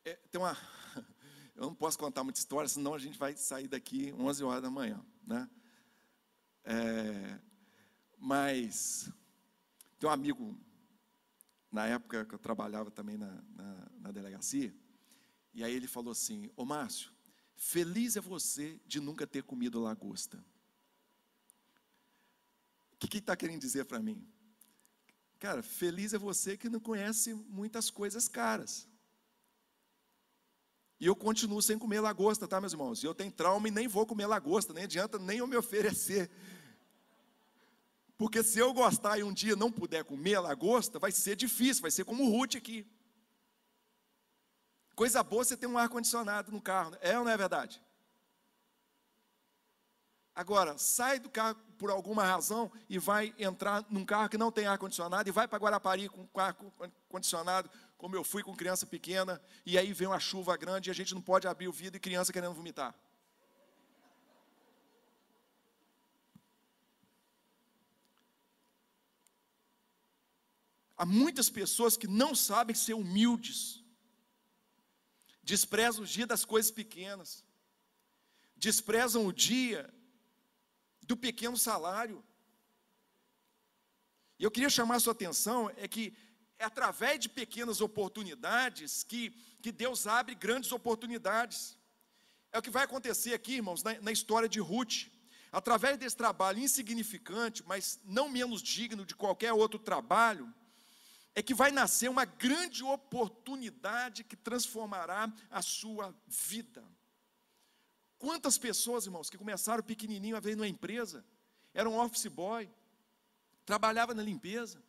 É, tem uma. Eu não posso contar muita história, senão a gente vai sair daqui 11 horas da manhã, né? É, mas tem um amigo, na época que eu trabalhava também na, na, na delegacia, e aí ele falou assim: Ô Márcio, feliz é você de nunca ter comido lagosta. O que, está querendo dizer para mim? Cara, feliz é você que não conhece muitas coisas caras. E eu continuo sem comer lagosta, tá, meus irmãos? E eu tenho trauma e nem vou comer lagosta, nem adianta nem eu me oferecer. Porque se eu gostar e um dia não puder comer lagosta, vai ser difícil, vai ser como o Ruth aqui. Coisa boa você ter um ar-condicionado no carro, é ou não é verdade? Agora, sai do carro por alguma razão e vai entrar num carro que não tem ar-condicionado e vai para Guarapari com ar-condicionado como eu fui com criança pequena, e aí vem uma chuva grande e a gente não pode abrir o vidro e criança querendo vomitar. Há muitas pessoas que não sabem ser humildes, desprezam o dia das coisas pequenas, desprezam o dia do pequeno salário. E eu queria chamar a sua atenção é que é através de pequenas oportunidades que, que Deus abre grandes oportunidades. É o que vai acontecer aqui, irmãos, na, na história de Ruth. Através desse trabalho insignificante, mas não menos digno de qualquer outro trabalho, é que vai nascer uma grande oportunidade que transformará a sua vida. Quantas pessoas, irmãos, que começaram pequenininho a ver numa empresa, eram office boy, trabalhava na limpeza,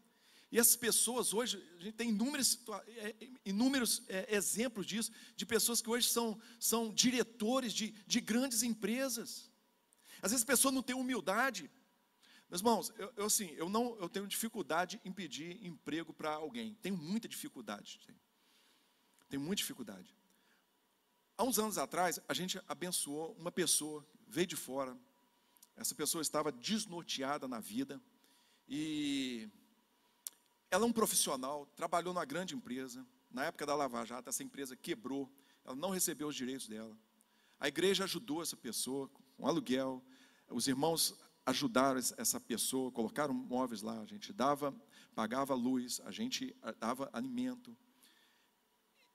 e essas pessoas hoje, a gente tem inúmeros, é, inúmeros é, exemplos disso, de pessoas que hoje são, são diretores de, de grandes empresas. Às vezes a pessoa não tem humildade. Meus irmãos, eu, eu, assim, eu não eu tenho dificuldade em pedir emprego para alguém. Tenho muita dificuldade. Tenho muita dificuldade. Há uns anos atrás, a gente abençoou uma pessoa, veio de fora. Essa pessoa estava desnorteada na vida. E ela é um profissional, trabalhou numa grande empresa. Na época da Lava Jato, essa empresa quebrou, ela não recebeu os direitos dela. A igreja ajudou essa pessoa com aluguel. Os irmãos ajudaram essa pessoa, colocaram móveis lá, a gente dava, pagava luz, a gente dava alimento.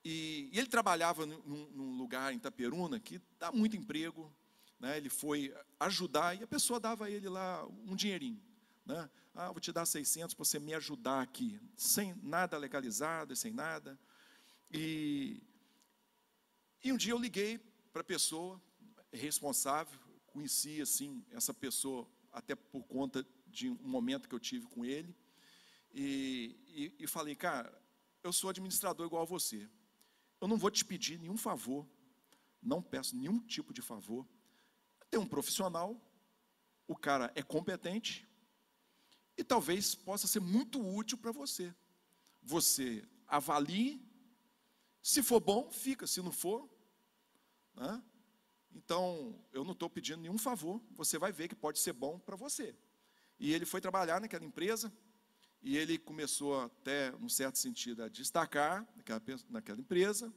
E, e ele trabalhava num, num, lugar em Itaperuna que dá muito emprego. Né? Ele foi ajudar e a pessoa dava a ele lá um dinheirinho. Né? Ah, vou te dar 600 para você me ajudar aqui, sem nada legalizado, sem nada. E, e um dia eu liguei para a pessoa responsável, conheci assim essa pessoa até por conta de um momento que eu tive com ele, e, e, e falei, cara, eu sou administrador igual a você. Eu não vou te pedir nenhum favor, não peço nenhum tipo de favor. Tem um profissional, o cara é competente, e talvez possa ser muito útil para você. Você avalie, se for bom, fica, se não for, né? Então eu não estou pedindo nenhum favor, você vai ver que pode ser bom para você. E ele foi trabalhar naquela empresa, e ele começou até, num certo sentido, a destacar naquela, naquela empresa,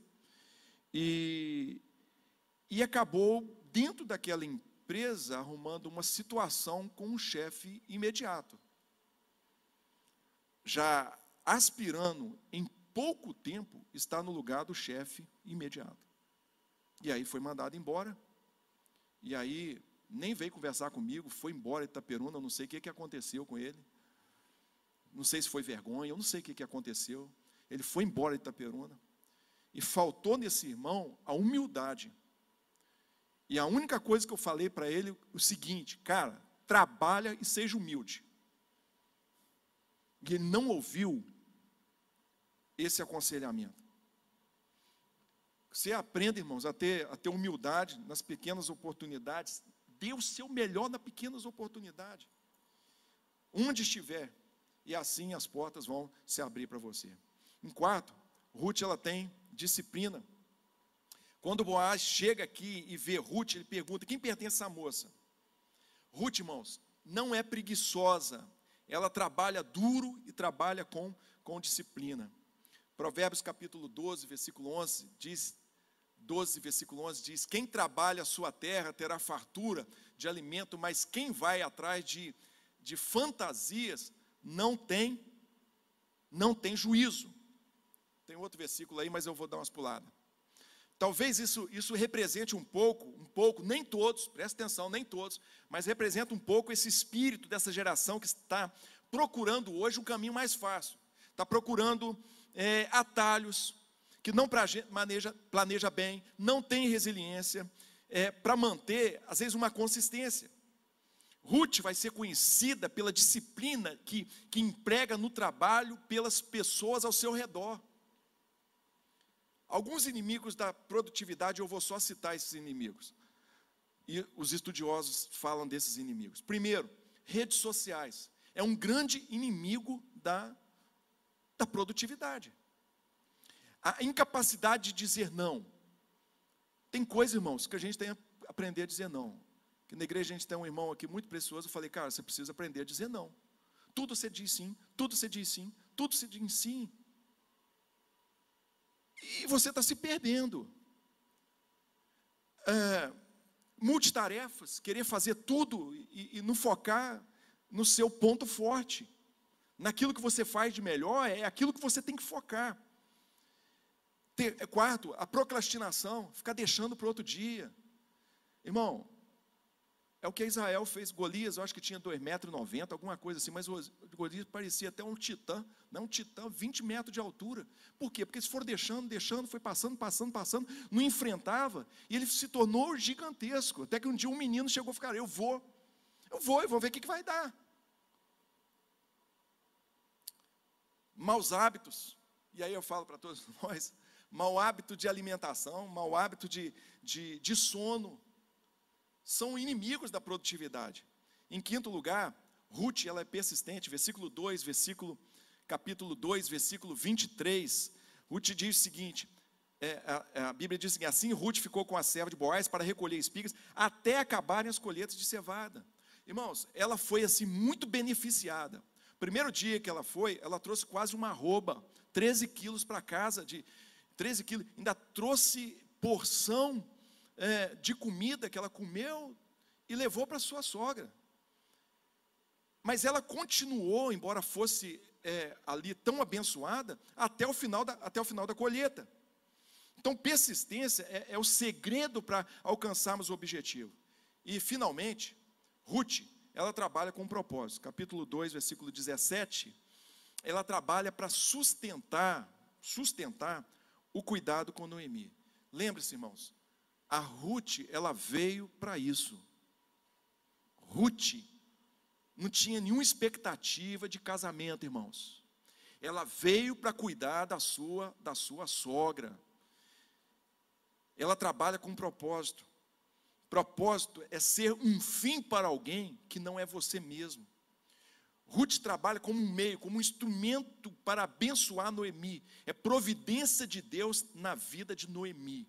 e, e acabou, dentro daquela empresa, arrumando uma situação com um chefe imediato já aspirando em pouco tempo estar no lugar do chefe imediato. E aí foi mandado embora. E aí nem veio conversar comigo, foi embora de Itaperuna, eu não sei o que, que aconteceu com ele. Não sei se foi vergonha, eu não sei o que, que aconteceu. Ele foi embora de Itaperuna. E faltou nesse irmão a humildade. E a única coisa que eu falei para ele o seguinte, cara, trabalha e seja humilde e ele não ouviu esse aconselhamento. Você aprenda, irmãos, a ter, a ter humildade nas pequenas oportunidades. Dê o seu melhor nas pequenas oportunidades. Onde estiver. E assim as portas vão se abrir para você. Em quarto, Ruth ela tem disciplina. Quando Boaz chega aqui e vê Ruth, ele pergunta: quem pertence a essa moça? Ruth, irmãos, não é preguiçosa, ela trabalha duro e trabalha com, com disciplina. Provérbios capítulo 12, versículo 11 diz 12, versículo 11 diz: Quem trabalha a sua terra terá fartura de alimento, mas quem vai atrás de, de fantasias não tem não tem juízo. Tem outro versículo aí, mas eu vou dar umas puladas. Talvez isso, isso represente um pouco, um pouco, nem todos, presta atenção, nem todos, mas representa um pouco esse espírito dessa geração que está procurando hoje um caminho mais fácil, está procurando é, atalhos, que não planeja, planeja bem, não tem resiliência, é, para manter, às vezes, uma consistência. Ruth vai ser conhecida pela disciplina que, que emprega no trabalho pelas pessoas ao seu redor. Alguns inimigos da produtividade, eu vou só citar esses inimigos. E os estudiosos falam desses inimigos. Primeiro, redes sociais. É um grande inimigo da, da produtividade. A incapacidade de dizer não. Tem coisa, irmãos, que a gente tem que aprender a dizer não. Que na igreja a gente tem um irmão aqui muito precioso. Eu falei, cara, você precisa aprender a dizer não. Tudo você diz sim, tudo você diz sim, tudo você diz sim. E você está se perdendo. É, multitarefas, querer fazer tudo e, e não focar no seu ponto forte. Naquilo que você faz de melhor, é aquilo que você tem que focar. Ter, é, quarto, a procrastinação, ficar deixando para outro dia. Irmão, é o que Israel fez. Golias, eu acho que tinha 2,90 metros, alguma coisa assim, mas Golias parecia até um titã, não um titã, 20 metros de altura. Por quê? Porque eles foram deixando, deixando, foi passando, passando, passando, não enfrentava, e ele se tornou gigantesco. Até que um dia um menino chegou a ficar, eu vou, eu vou, eu vou ver o que, que vai dar. Maus hábitos, e aí eu falo para todos nós, mau hábito de alimentação, mau hábito de, de, de sono, são inimigos da produtividade. Em quinto lugar, Ruth, ela é persistente, versículo 2, versículo, capítulo 2, versículo 23, Ruth diz o seguinte, é, a, a, Bíblia diz assim, assim Ruth ficou com a serva de Boaz para recolher espigas, até acabarem as colheitas de cevada. Irmãos, ela foi assim muito beneficiada. Primeiro dia que ela foi, ela trouxe quase uma arroba, 13 quilos para casa, de 13 quilos, ainda trouxe porção é, de comida que ela comeu e levou para sua sogra. Mas ela continuou, embora fosse é, ali tão abençoada, até o final da, até o final da colheita. Então, persistência é, é o segredo para alcançarmos o objetivo. E, finalmente, Ruth, ela trabalha com um propósito. Capítulo 2, versículo 17, ela trabalha para sustentar, sustentar o cuidado com Noemi. Lembre-se, irmãos, a Ruth, ela veio para isso. Ruth não tinha nenhuma expectativa de casamento, irmãos. Ela veio para cuidar da sua, da sua sogra. Ela trabalha com um propósito. Propósito é ser um fim para alguém que não é você mesmo. Ruth trabalha como um meio, como um instrumento para abençoar Noemi. É providência de Deus na vida de Noemi.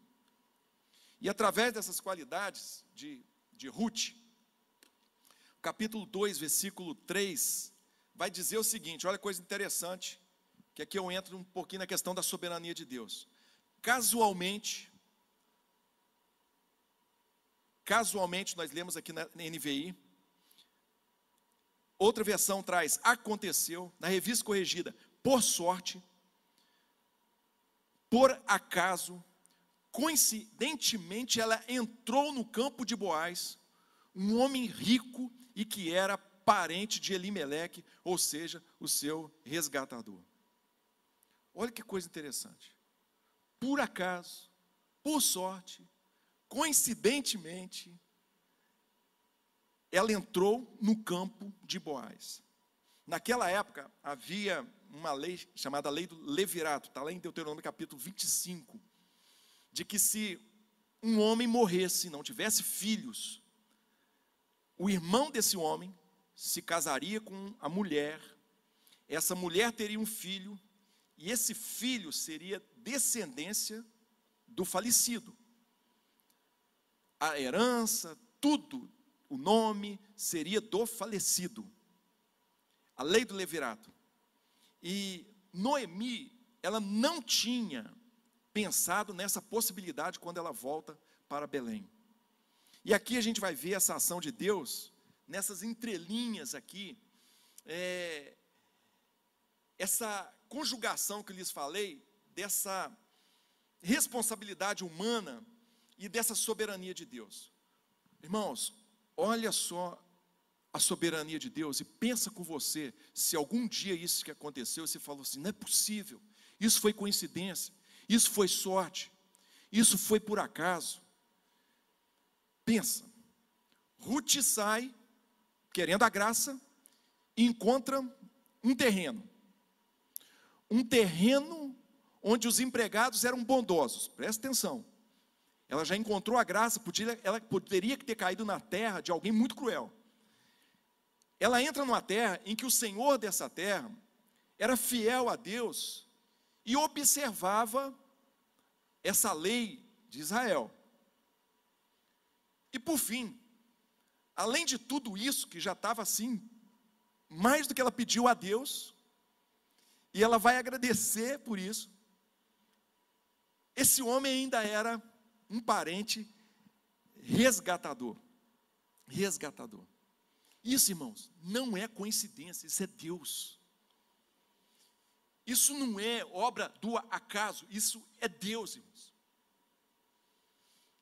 E através dessas qualidades de, de Ruth, capítulo 2, versículo 3, vai dizer o seguinte: olha coisa interessante, que aqui eu entro um pouquinho na questão da soberania de Deus. Casualmente, casualmente, nós lemos aqui na NVI, outra versão traz aconteceu, na revista corrigida, por sorte, por acaso, coincidentemente, ela entrou no campo de Boaz, um homem rico e que era parente de Elimeleque, ou seja, o seu resgatador. Olha que coisa interessante. Por acaso, por sorte, coincidentemente, ela entrou no campo de Boaz. Naquela época havia uma lei chamada lei do levirato, está lá em Deuteronômio capítulo 25 de que se um homem morresse, não tivesse filhos, o irmão desse homem se casaria com a mulher, essa mulher teria um filho, e esse filho seria descendência do falecido. A herança, tudo, o nome seria do falecido. A lei do levirato. E Noemi, ela não tinha pensado nessa possibilidade quando ela volta para Belém. E aqui a gente vai ver essa ação de Deus, nessas entrelinhas aqui, é, essa conjugação que lhes falei, dessa responsabilidade humana e dessa soberania de Deus. Irmãos, olha só a soberania de Deus e pensa com você, se algum dia isso que aconteceu, você falou assim, não é possível, isso foi coincidência. Isso foi sorte. Isso foi por acaso. Pensa. Ruth sai querendo a graça e encontra um terreno. Um terreno onde os empregados eram bondosos. Presta atenção. Ela já encontrou a graça, podia, ela poderia ter caído na terra de alguém muito cruel. Ela entra numa terra em que o Senhor dessa terra era fiel a Deus e observava essa lei de Israel. E por fim, além de tudo isso que já estava assim, mais do que ela pediu a Deus, e ela vai agradecer por isso, esse homem ainda era um parente resgatador. Resgatador. Isso, irmãos, não é coincidência, isso é Deus. Isso não é obra do acaso, isso é Deus, irmãos.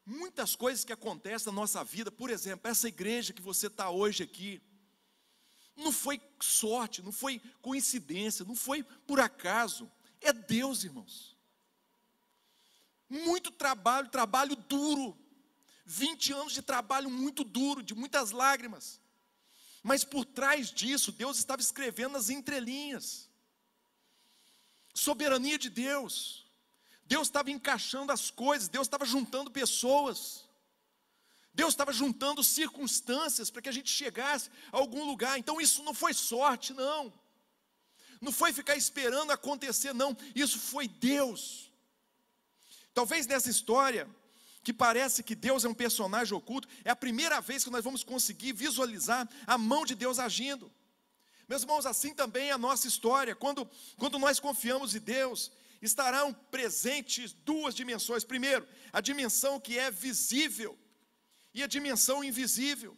Muitas coisas que acontecem na nossa vida, por exemplo, essa igreja que você está hoje aqui, não foi sorte, não foi coincidência, não foi por acaso, é Deus, irmãos. Muito trabalho, trabalho duro, 20 anos de trabalho muito duro, de muitas lágrimas, mas por trás disso, Deus estava escrevendo nas entrelinhas, soberania de Deus, Deus estava encaixando as coisas, Deus estava juntando pessoas, Deus estava juntando circunstâncias para que a gente chegasse a algum lugar. Então isso não foi sorte, não. Não foi ficar esperando acontecer, não. Isso foi Deus. Talvez nessa história, que parece que Deus é um personagem oculto, é a primeira vez que nós vamos conseguir visualizar a mão de Deus agindo. Meus irmãos, assim também é a nossa história. Quando, quando nós confiamos em Deus, estarão presentes duas dimensões. Primeiro, a dimensão que é visível e a dimensão invisível.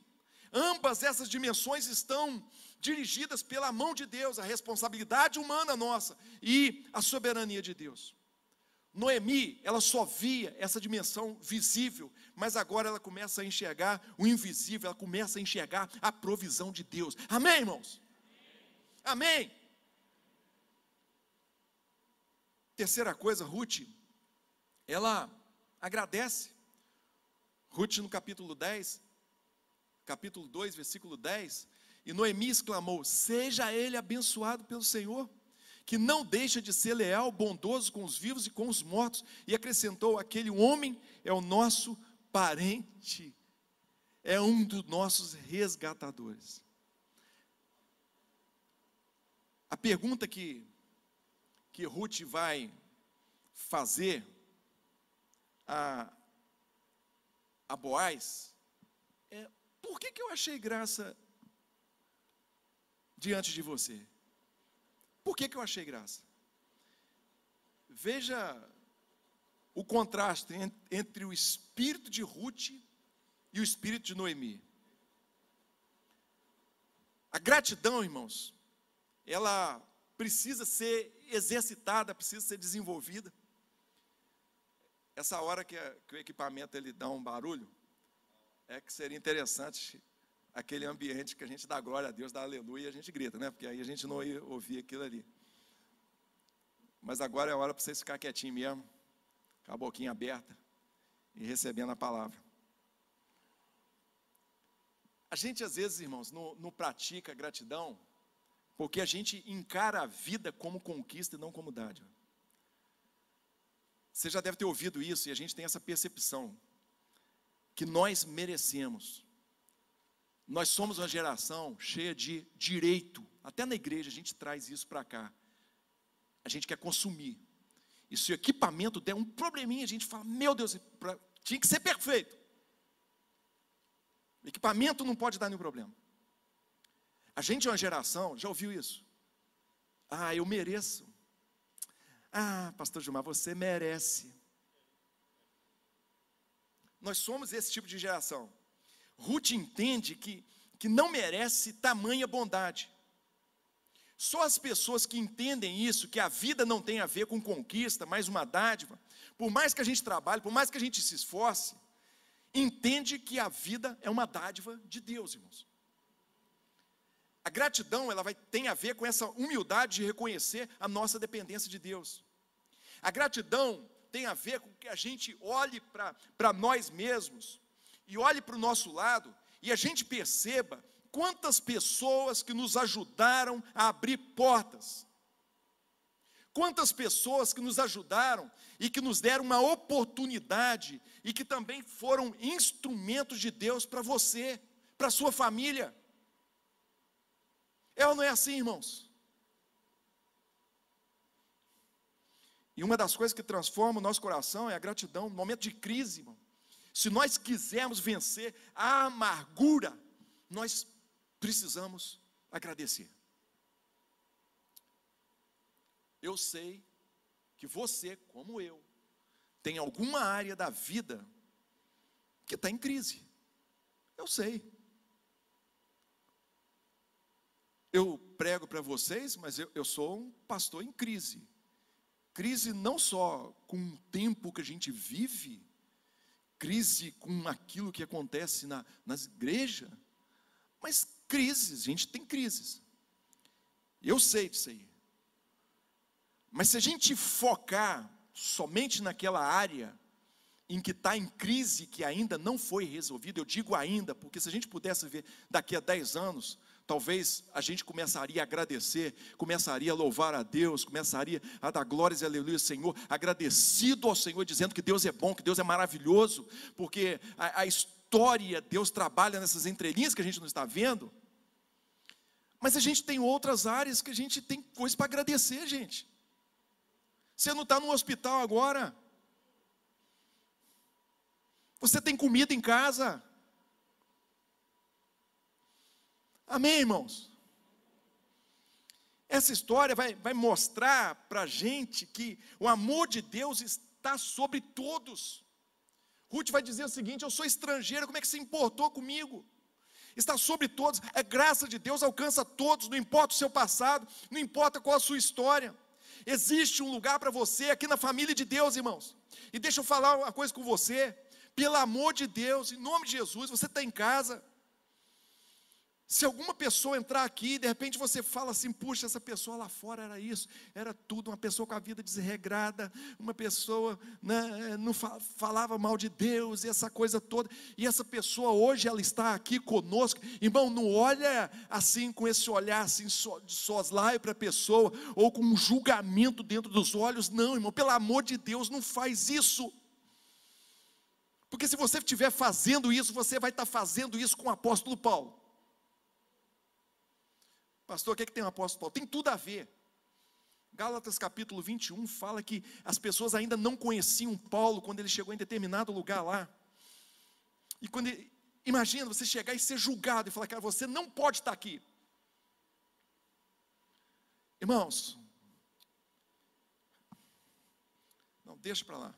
Ambas essas dimensões estão dirigidas pela mão de Deus, a responsabilidade humana nossa e a soberania de Deus. Noemi, ela só via essa dimensão visível, mas agora ela começa a enxergar o invisível, ela começa a enxergar a provisão de Deus. Amém, irmãos? Amém. Terceira coisa, Ruth, ela agradece. Ruth no capítulo 10, capítulo 2, versículo 10, e Noemi exclamou: Seja ele abençoado pelo Senhor, que não deixa de ser leal, bondoso com os vivos e com os mortos, e acrescentou: Aquele homem é o nosso parente, é um dos nossos resgatadores. A pergunta que que Ruth vai fazer a, a Boaz é: por que, que eu achei graça diante de você? Por que, que eu achei graça? Veja o contraste entre o espírito de Ruth e o espírito de Noemi. A gratidão, irmãos, ela precisa ser exercitada, precisa ser desenvolvida. Essa hora que, a, que, o equipamento ele dá um barulho, é que seria interessante aquele ambiente que a gente dá glória a Deus, dá aleluia e a gente grita, né? Porque aí a gente não ia ouvir aquilo ali. Mas agora é hora para vocês ficar quietinho mesmo, com a boquinha aberta e recebendo a palavra. A gente às vezes, irmãos, não, não pratica gratidão porque a gente encara a vida como conquista e não como dádiva. Você já deve ter ouvido isso e a gente tem essa percepção que nós merecemos. Nós somos uma geração cheia de direito. Até na igreja a gente traz isso para cá. A gente quer consumir. E se o equipamento der um probleminha, a gente fala: Meu Deus, tinha que ser perfeito. O equipamento não pode dar nenhum problema. A gente é uma geração, já ouviu isso? Ah, eu mereço. Ah, pastor Gilmar, você merece. Nós somos esse tipo de geração. Ruth entende que, que não merece tamanha bondade. Só as pessoas que entendem isso, que a vida não tem a ver com conquista, mas uma dádiva, por mais que a gente trabalhe, por mais que a gente se esforce, entende que a vida é uma dádiva de Deus, irmãos. A gratidão, ela vai, tem a ver com essa humildade de reconhecer a nossa dependência de Deus. A gratidão tem a ver com que a gente olhe para nós mesmos e olhe para o nosso lado e a gente perceba quantas pessoas que nos ajudaram a abrir portas. Quantas pessoas que nos ajudaram e que nos deram uma oportunidade e que também foram instrumentos de Deus para você, para sua família. É ou não é assim, irmãos? E uma das coisas que transforma o nosso coração é a gratidão no momento de crise, irmão. Se nós quisermos vencer a amargura, nós precisamos agradecer. Eu sei que você, como eu, tem alguma área da vida que está em crise. Eu sei. Eu prego para vocês, mas eu, eu sou um pastor em crise. Crise não só com o tempo que a gente vive, crise com aquilo que acontece na, nas igrejas. Mas crises, a gente tem crises. Eu sei disso aí. Mas se a gente focar somente naquela área em que está em crise, que ainda não foi resolvida, eu digo ainda, porque se a gente pudesse ver daqui a 10 anos, talvez a gente começaria a agradecer, começaria a louvar a Deus, começaria a dar glórias e aleluia ao Senhor, agradecido ao Senhor, dizendo que Deus é bom, que Deus é maravilhoso, porque a, a história, Deus trabalha nessas entrelinhas que a gente não está vendo, mas a gente tem outras áreas que a gente tem coisa para agradecer, gente. Você não está no hospital agora, você tem comida em casa, Amém, irmãos? Essa história vai, vai mostrar para a gente que o amor de Deus está sobre todos. Ruth vai dizer o seguinte: Eu sou estrangeira, como é que se importou comigo? Está sobre todos, a graça de Deus alcança todos, não importa o seu passado, não importa qual a sua história. Existe um lugar para você aqui na família de Deus, irmãos. E deixa eu falar uma coisa com você. Pelo amor de Deus, em nome de Jesus, você está em casa. Se alguma pessoa entrar aqui, de repente você fala assim: puxa, essa pessoa lá fora era isso, era tudo, uma pessoa com a vida desregrada, uma pessoa né, não falava mal de Deus, e essa coisa toda, e essa pessoa hoje ela está aqui conosco, irmão, não olha assim com esse olhar assim de soslaio para a pessoa, ou com um julgamento dentro dos olhos, não, irmão, pelo amor de Deus, não faz isso. Porque se você estiver fazendo isso, você vai estar fazendo isso com o apóstolo Paulo. Pastor, o que, é que tem o apóstolo Paulo? Tem tudo a ver. Gálatas capítulo 21 fala que as pessoas ainda não conheciam Paulo quando ele chegou em determinado lugar lá. E quando ele, imagina você chegar e ser julgado e falar, cara, você não pode estar aqui. Irmãos, não, deixa para lá.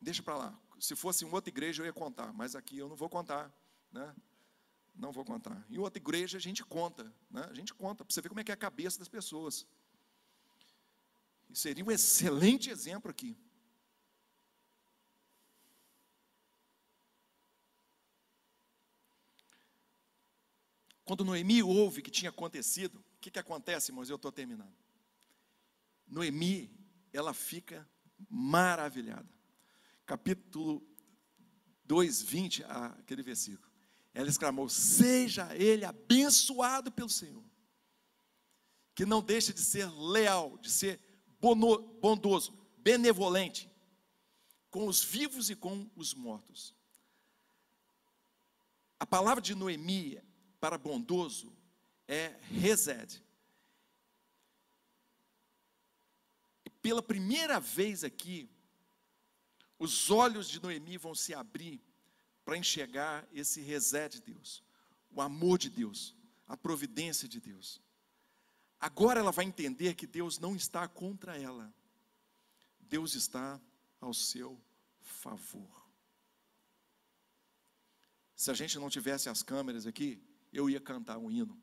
Deixa para lá. Se fosse em outra igreja eu ia contar, mas aqui eu não vou contar, né? Não vou contar. Em outra igreja a gente conta, né? a gente conta, para você ver como é que é a cabeça das pessoas. E seria um excelente exemplo aqui. Quando Noemi ouve que tinha acontecido, o que, que acontece, irmãos? Eu estou terminando. Noemi, ela fica maravilhada. Capítulo 2, 20, aquele versículo. Ela exclamou: Seja ele abençoado pelo Senhor, que não deixe de ser leal, de ser bondoso, benevolente com os vivos e com os mortos. A palavra de Noemi para bondoso é resed. E pela primeira vez aqui, os olhos de Noemi vão se abrir para enxergar esse reset de Deus, o amor de Deus, a providência de Deus. Agora ela vai entender que Deus não está contra ela, Deus está ao seu favor. Se a gente não tivesse as câmeras aqui, eu ia cantar um hino.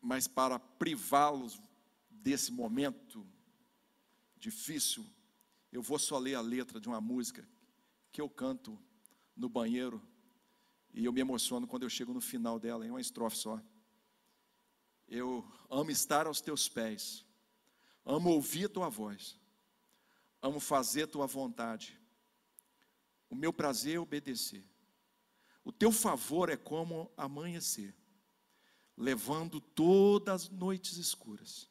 Mas para privá-los desse momento difícil, eu vou só ler a letra de uma música que eu canto no banheiro e eu me emociono quando eu chego no final dela, em uma estrofe só. Eu amo estar aos teus pés, amo ouvir tua voz, amo fazer tua vontade. O meu prazer é obedecer. O teu favor é como amanhecer, levando todas as noites escuras.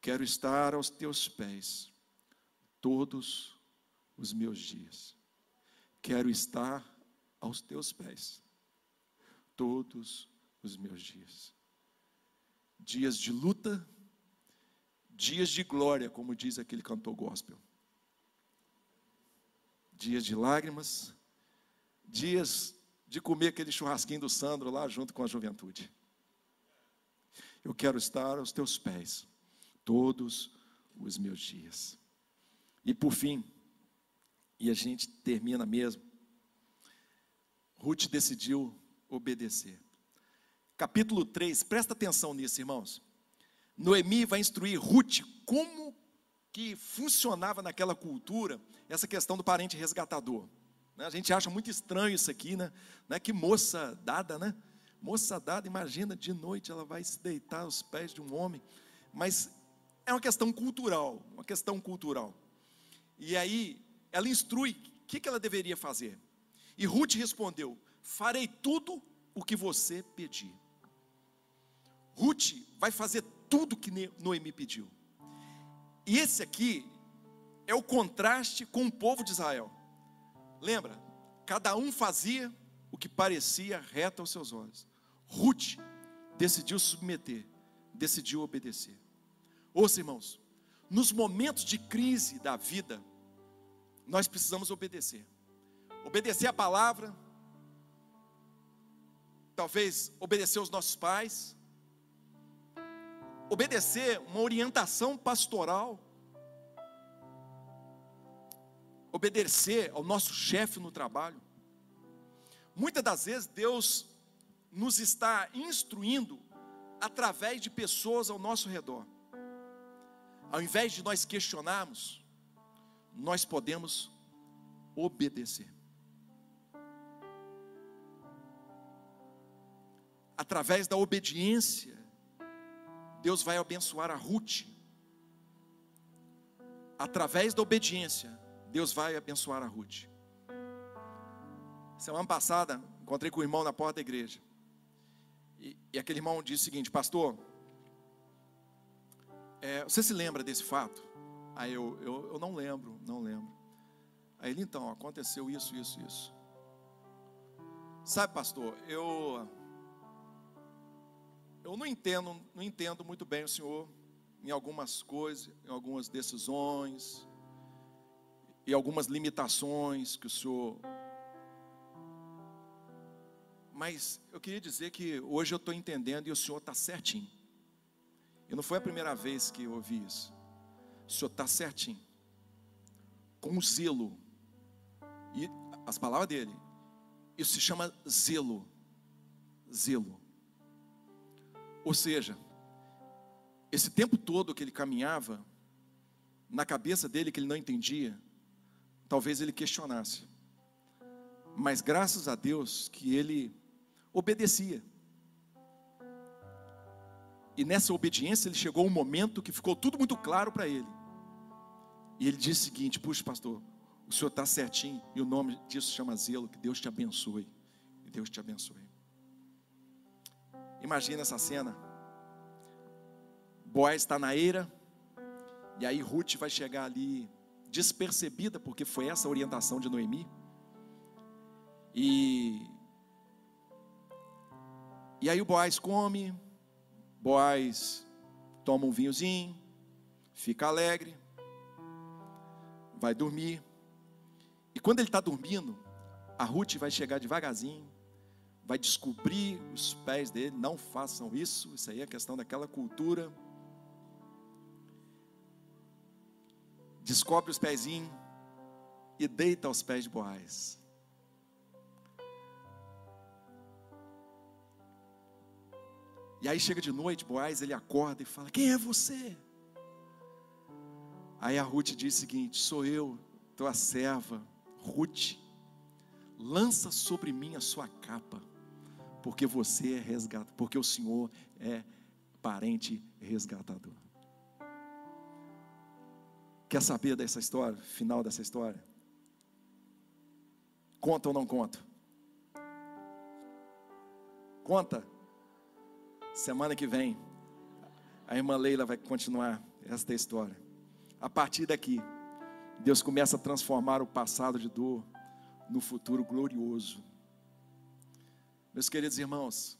Quero estar aos teus pés todos os meus dias. Quero estar aos teus pés todos os meus dias. Dias de luta, dias de glória, como diz aquele cantor gospel. Dias de lágrimas, dias de comer aquele churrasquinho do Sandro lá junto com a juventude. Eu quero estar aos teus pés todos os meus dias. E por fim, e a gente termina mesmo, Ruth decidiu obedecer. Capítulo 3, presta atenção nisso, irmãos. Noemi vai instruir Ruth como que funcionava naquela cultura essa questão do parente resgatador. Né? A gente acha muito estranho isso aqui, né? né? Que moça dada, né? Moça dada, imagina, de noite ela vai se deitar aos pés de um homem. Mas é uma questão cultural, uma questão cultural. E aí ela instrui o que, que ela deveria fazer. E Ruth respondeu: Farei tudo o que você pedir. Ruth vai fazer tudo o que Noemi pediu. E esse aqui é o contraste com o povo de Israel. Lembra? Cada um fazia o que parecia reto aos seus olhos. Ruth decidiu submeter, decidiu obedecer. Ouça, irmãos, nos momentos de crise da vida, nós precisamos obedecer. Obedecer a palavra, talvez obedecer aos nossos pais, obedecer uma orientação pastoral, obedecer ao nosso chefe no trabalho. Muitas das vezes Deus nos está instruindo através de pessoas ao nosso redor. Ao invés de nós questionarmos, nós podemos obedecer. Através da obediência, Deus vai abençoar a Ruth. Através da obediência, Deus vai abençoar a Ruth. Semana passada, encontrei com o irmão na porta da igreja. E, e aquele irmão disse o seguinte: Pastor, é, você se lembra desse fato? Aí eu, eu, eu não lembro, não lembro. Aí ele, então, aconteceu isso, isso, isso. Sabe, pastor, eu eu não entendo, não entendo muito bem o Senhor em algumas coisas, em algumas decisões, e algumas limitações que o Senhor. Mas eu queria dizer que hoje eu estou entendendo e o Senhor está certinho. E não foi a primeira vez que eu ouvi isso. O Senhor está certinho. Com zelo. E as palavras dele. Isso se chama zelo. Zelo. Ou seja, esse tempo todo que ele caminhava, na cabeça dele que ele não entendia, talvez ele questionasse. Mas graças a Deus que ele obedecia. E nessa obediência ele chegou um momento que ficou tudo muito claro para ele. E ele disse o seguinte: Puxa, pastor, o senhor está certinho, e o nome disso chama zelo. Que Deus te abençoe. Que Deus te abençoe. Imagina essa cena. Boaz está na eira, e aí Ruth vai chegar ali despercebida, porque foi essa a orientação de Noemi. E, e aí o Boaz come, Boaz toma um vinhozinho, fica alegre, vai dormir. E quando ele está dormindo, a Ruth vai chegar devagarzinho, vai descobrir os pés dele. Não façam isso, isso aí é questão daquela cultura. Descobre os pezinhos e deita aos pés de Boaz. E aí chega de noite, Boaz, ele acorda e fala: Quem é você? Aí a Ruth diz o seguinte: Sou eu, tua serva, Ruth. Lança sobre mim a sua capa porque você é resgatado, porque o Senhor é parente resgatador. Quer saber dessa história, final dessa história? Conta ou não conta? Conta. Semana que vem, a irmã Leila vai continuar esta história. A partir daqui, Deus começa a transformar o passado de dor no futuro glorioso meus queridos irmãos,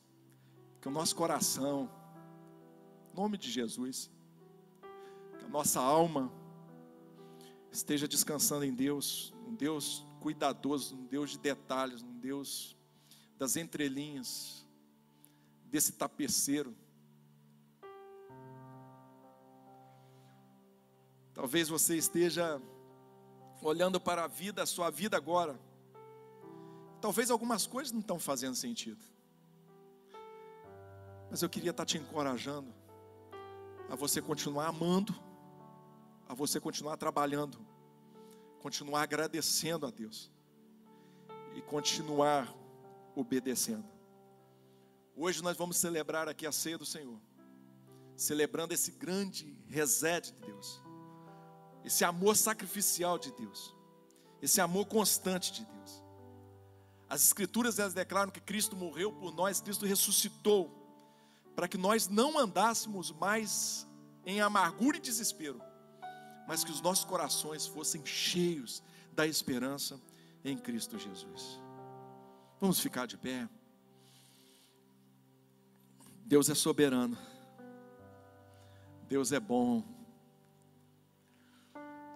que o nosso coração, em nome de Jesus, que a nossa alma esteja descansando em Deus, um Deus cuidadoso, um Deus de detalhes, um Deus das entrelinhas, desse tapeceiro. Talvez você esteja olhando para a vida, a sua vida agora, Talvez algumas coisas não estão fazendo sentido. Mas eu queria estar te encorajando a você continuar amando, a você continuar trabalhando, continuar agradecendo a Deus e continuar obedecendo. Hoje nós vamos celebrar aqui a ceia do Senhor, celebrando esse grande reset de Deus, esse amor sacrificial de Deus, esse amor constante de Deus. As Escrituras elas declaram que Cristo morreu por nós, Cristo ressuscitou, para que nós não andássemos mais em amargura e desespero, mas que os nossos corações fossem cheios da esperança em Cristo Jesus. Vamos ficar de pé. Deus é soberano. Deus é bom.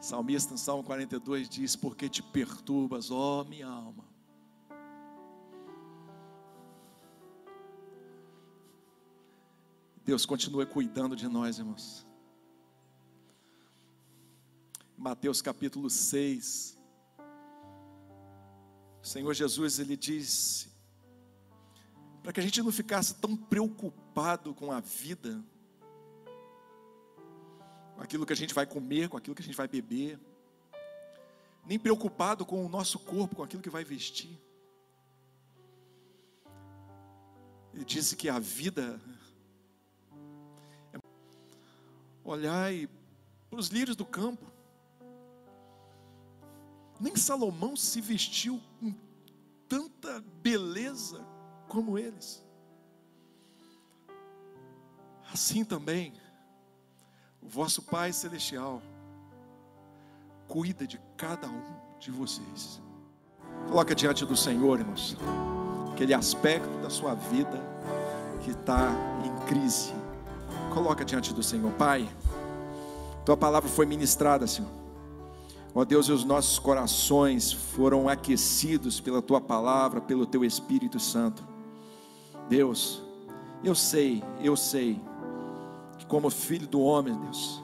Salmista no Salmo 42 diz: Porque te perturbas, ó minha alma. Deus continua cuidando de nós, irmãos. Mateus capítulo 6. O Senhor Jesus, ele diz: para que a gente não ficasse tão preocupado com a vida, com aquilo que a gente vai comer, com aquilo que a gente vai beber, nem preocupado com o nosso corpo, com aquilo que vai vestir. Ele disse que a vida é olhai para os lírios do campo. Nem Salomão se vestiu com tanta beleza como eles. Assim também, o vosso Pai Celestial cuida de cada um de vocês. Coloca diante do Senhor, irmãos, aquele aspecto da sua vida que está em crise. Coloca diante do Senhor, Pai. Tua palavra foi ministrada, Senhor. Ó Deus, e os nossos corações foram aquecidos pela tua palavra, pelo teu Espírito Santo. Deus, eu sei, eu sei, que como filho do homem, Deus,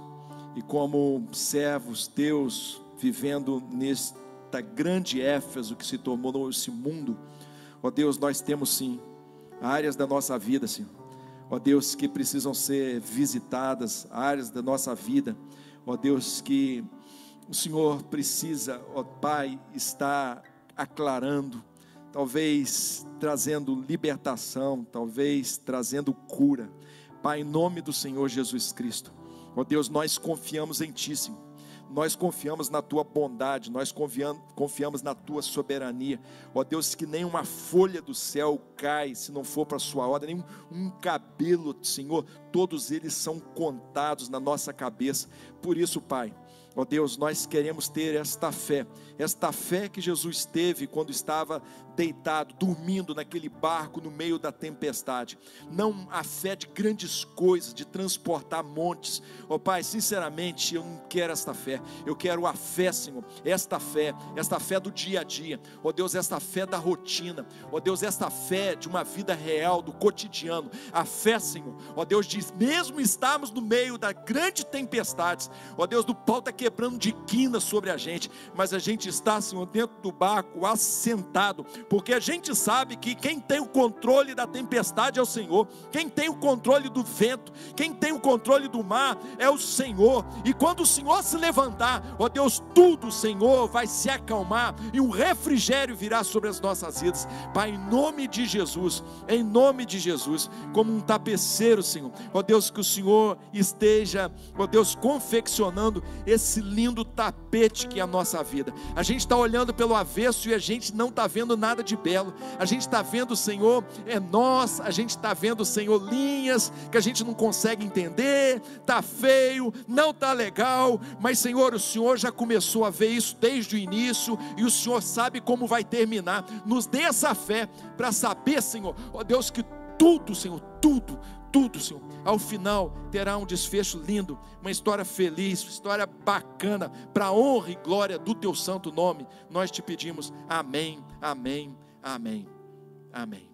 e como servos teus, vivendo nesta grande Éfeso que se tornou esse mundo, ó Deus, nós temos sim áreas da nossa vida, Senhor, ó Deus, que precisam ser visitadas, áreas da nossa vida, ó Deus, que o Senhor precisa, ó Pai, estar aclarando, talvez trazendo libertação, talvez trazendo cura. Pai, em nome do Senhor Jesus Cristo, ó Deus, nós confiamos em Ti, Senhor. Nós confiamos na tua bondade, nós confiamos, na tua soberania. Ó Deus, que nem uma folha do céu cai se não for para a sua ordem, nem um, um cabelo, Senhor, todos eles são contados na nossa cabeça. Por isso, Pai, Ó oh Deus, nós queremos ter esta fé, esta fé que Jesus teve quando estava deitado, dormindo naquele barco no meio da tempestade. Não a fé de grandes coisas, de transportar montes. Ó oh Pai, sinceramente, eu não quero esta fé. Eu quero a fé, Senhor, esta fé, esta fé do dia a dia. Ó oh Deus, esta fé da rotina. Ó Deus, esta fé de uma vida real, do cotidiano. A fé, Senhor. Ó Deus, diz, mesmo estamos no meio da grande tempestades. Ó Deus, do pau está quebrando de quina sobre a gente, mas a gente está, Senhor, dentro do barco, assentado, porque a gente sabe que quem tem o controle da tempestade é o Senhor, quem tem o controle do vento, quem tem o controle do mar é o Senhor, e quando o Senhor se levantar, ó Deus, tudo, Senhor, vai se acalmar e um refrigério virá sobre as nossas vidas, Pai, em nome de Jesus, em nome de Jesus, como um tapeceiro, Senhor, ó Deus, que o Senhor esteja, ó Deus, confeccionando esse lindo tapete que é a nossa vida. A gente está olhando pelo avesso e a gente não está vendo nada de belo. A gente está vendo, Senhor, é nós, a gente está vendo, Senhor, linhas que a gente não consegue entender, está feio, não está legal, mas, Senhor, o Senhor já começou a ver isso desde o início e o Senhor sabe como vai terminar. Nos dê essa fé para saber, Senhor, ó Deus, que tudo, Senhor, tudo, tudo, Senhor, ao final terá um desfecho lindo, uma história feliz, uma história bacana, para a honra e glória do teu santo nome. Nós te pedimos, amém, amém, amém, amém.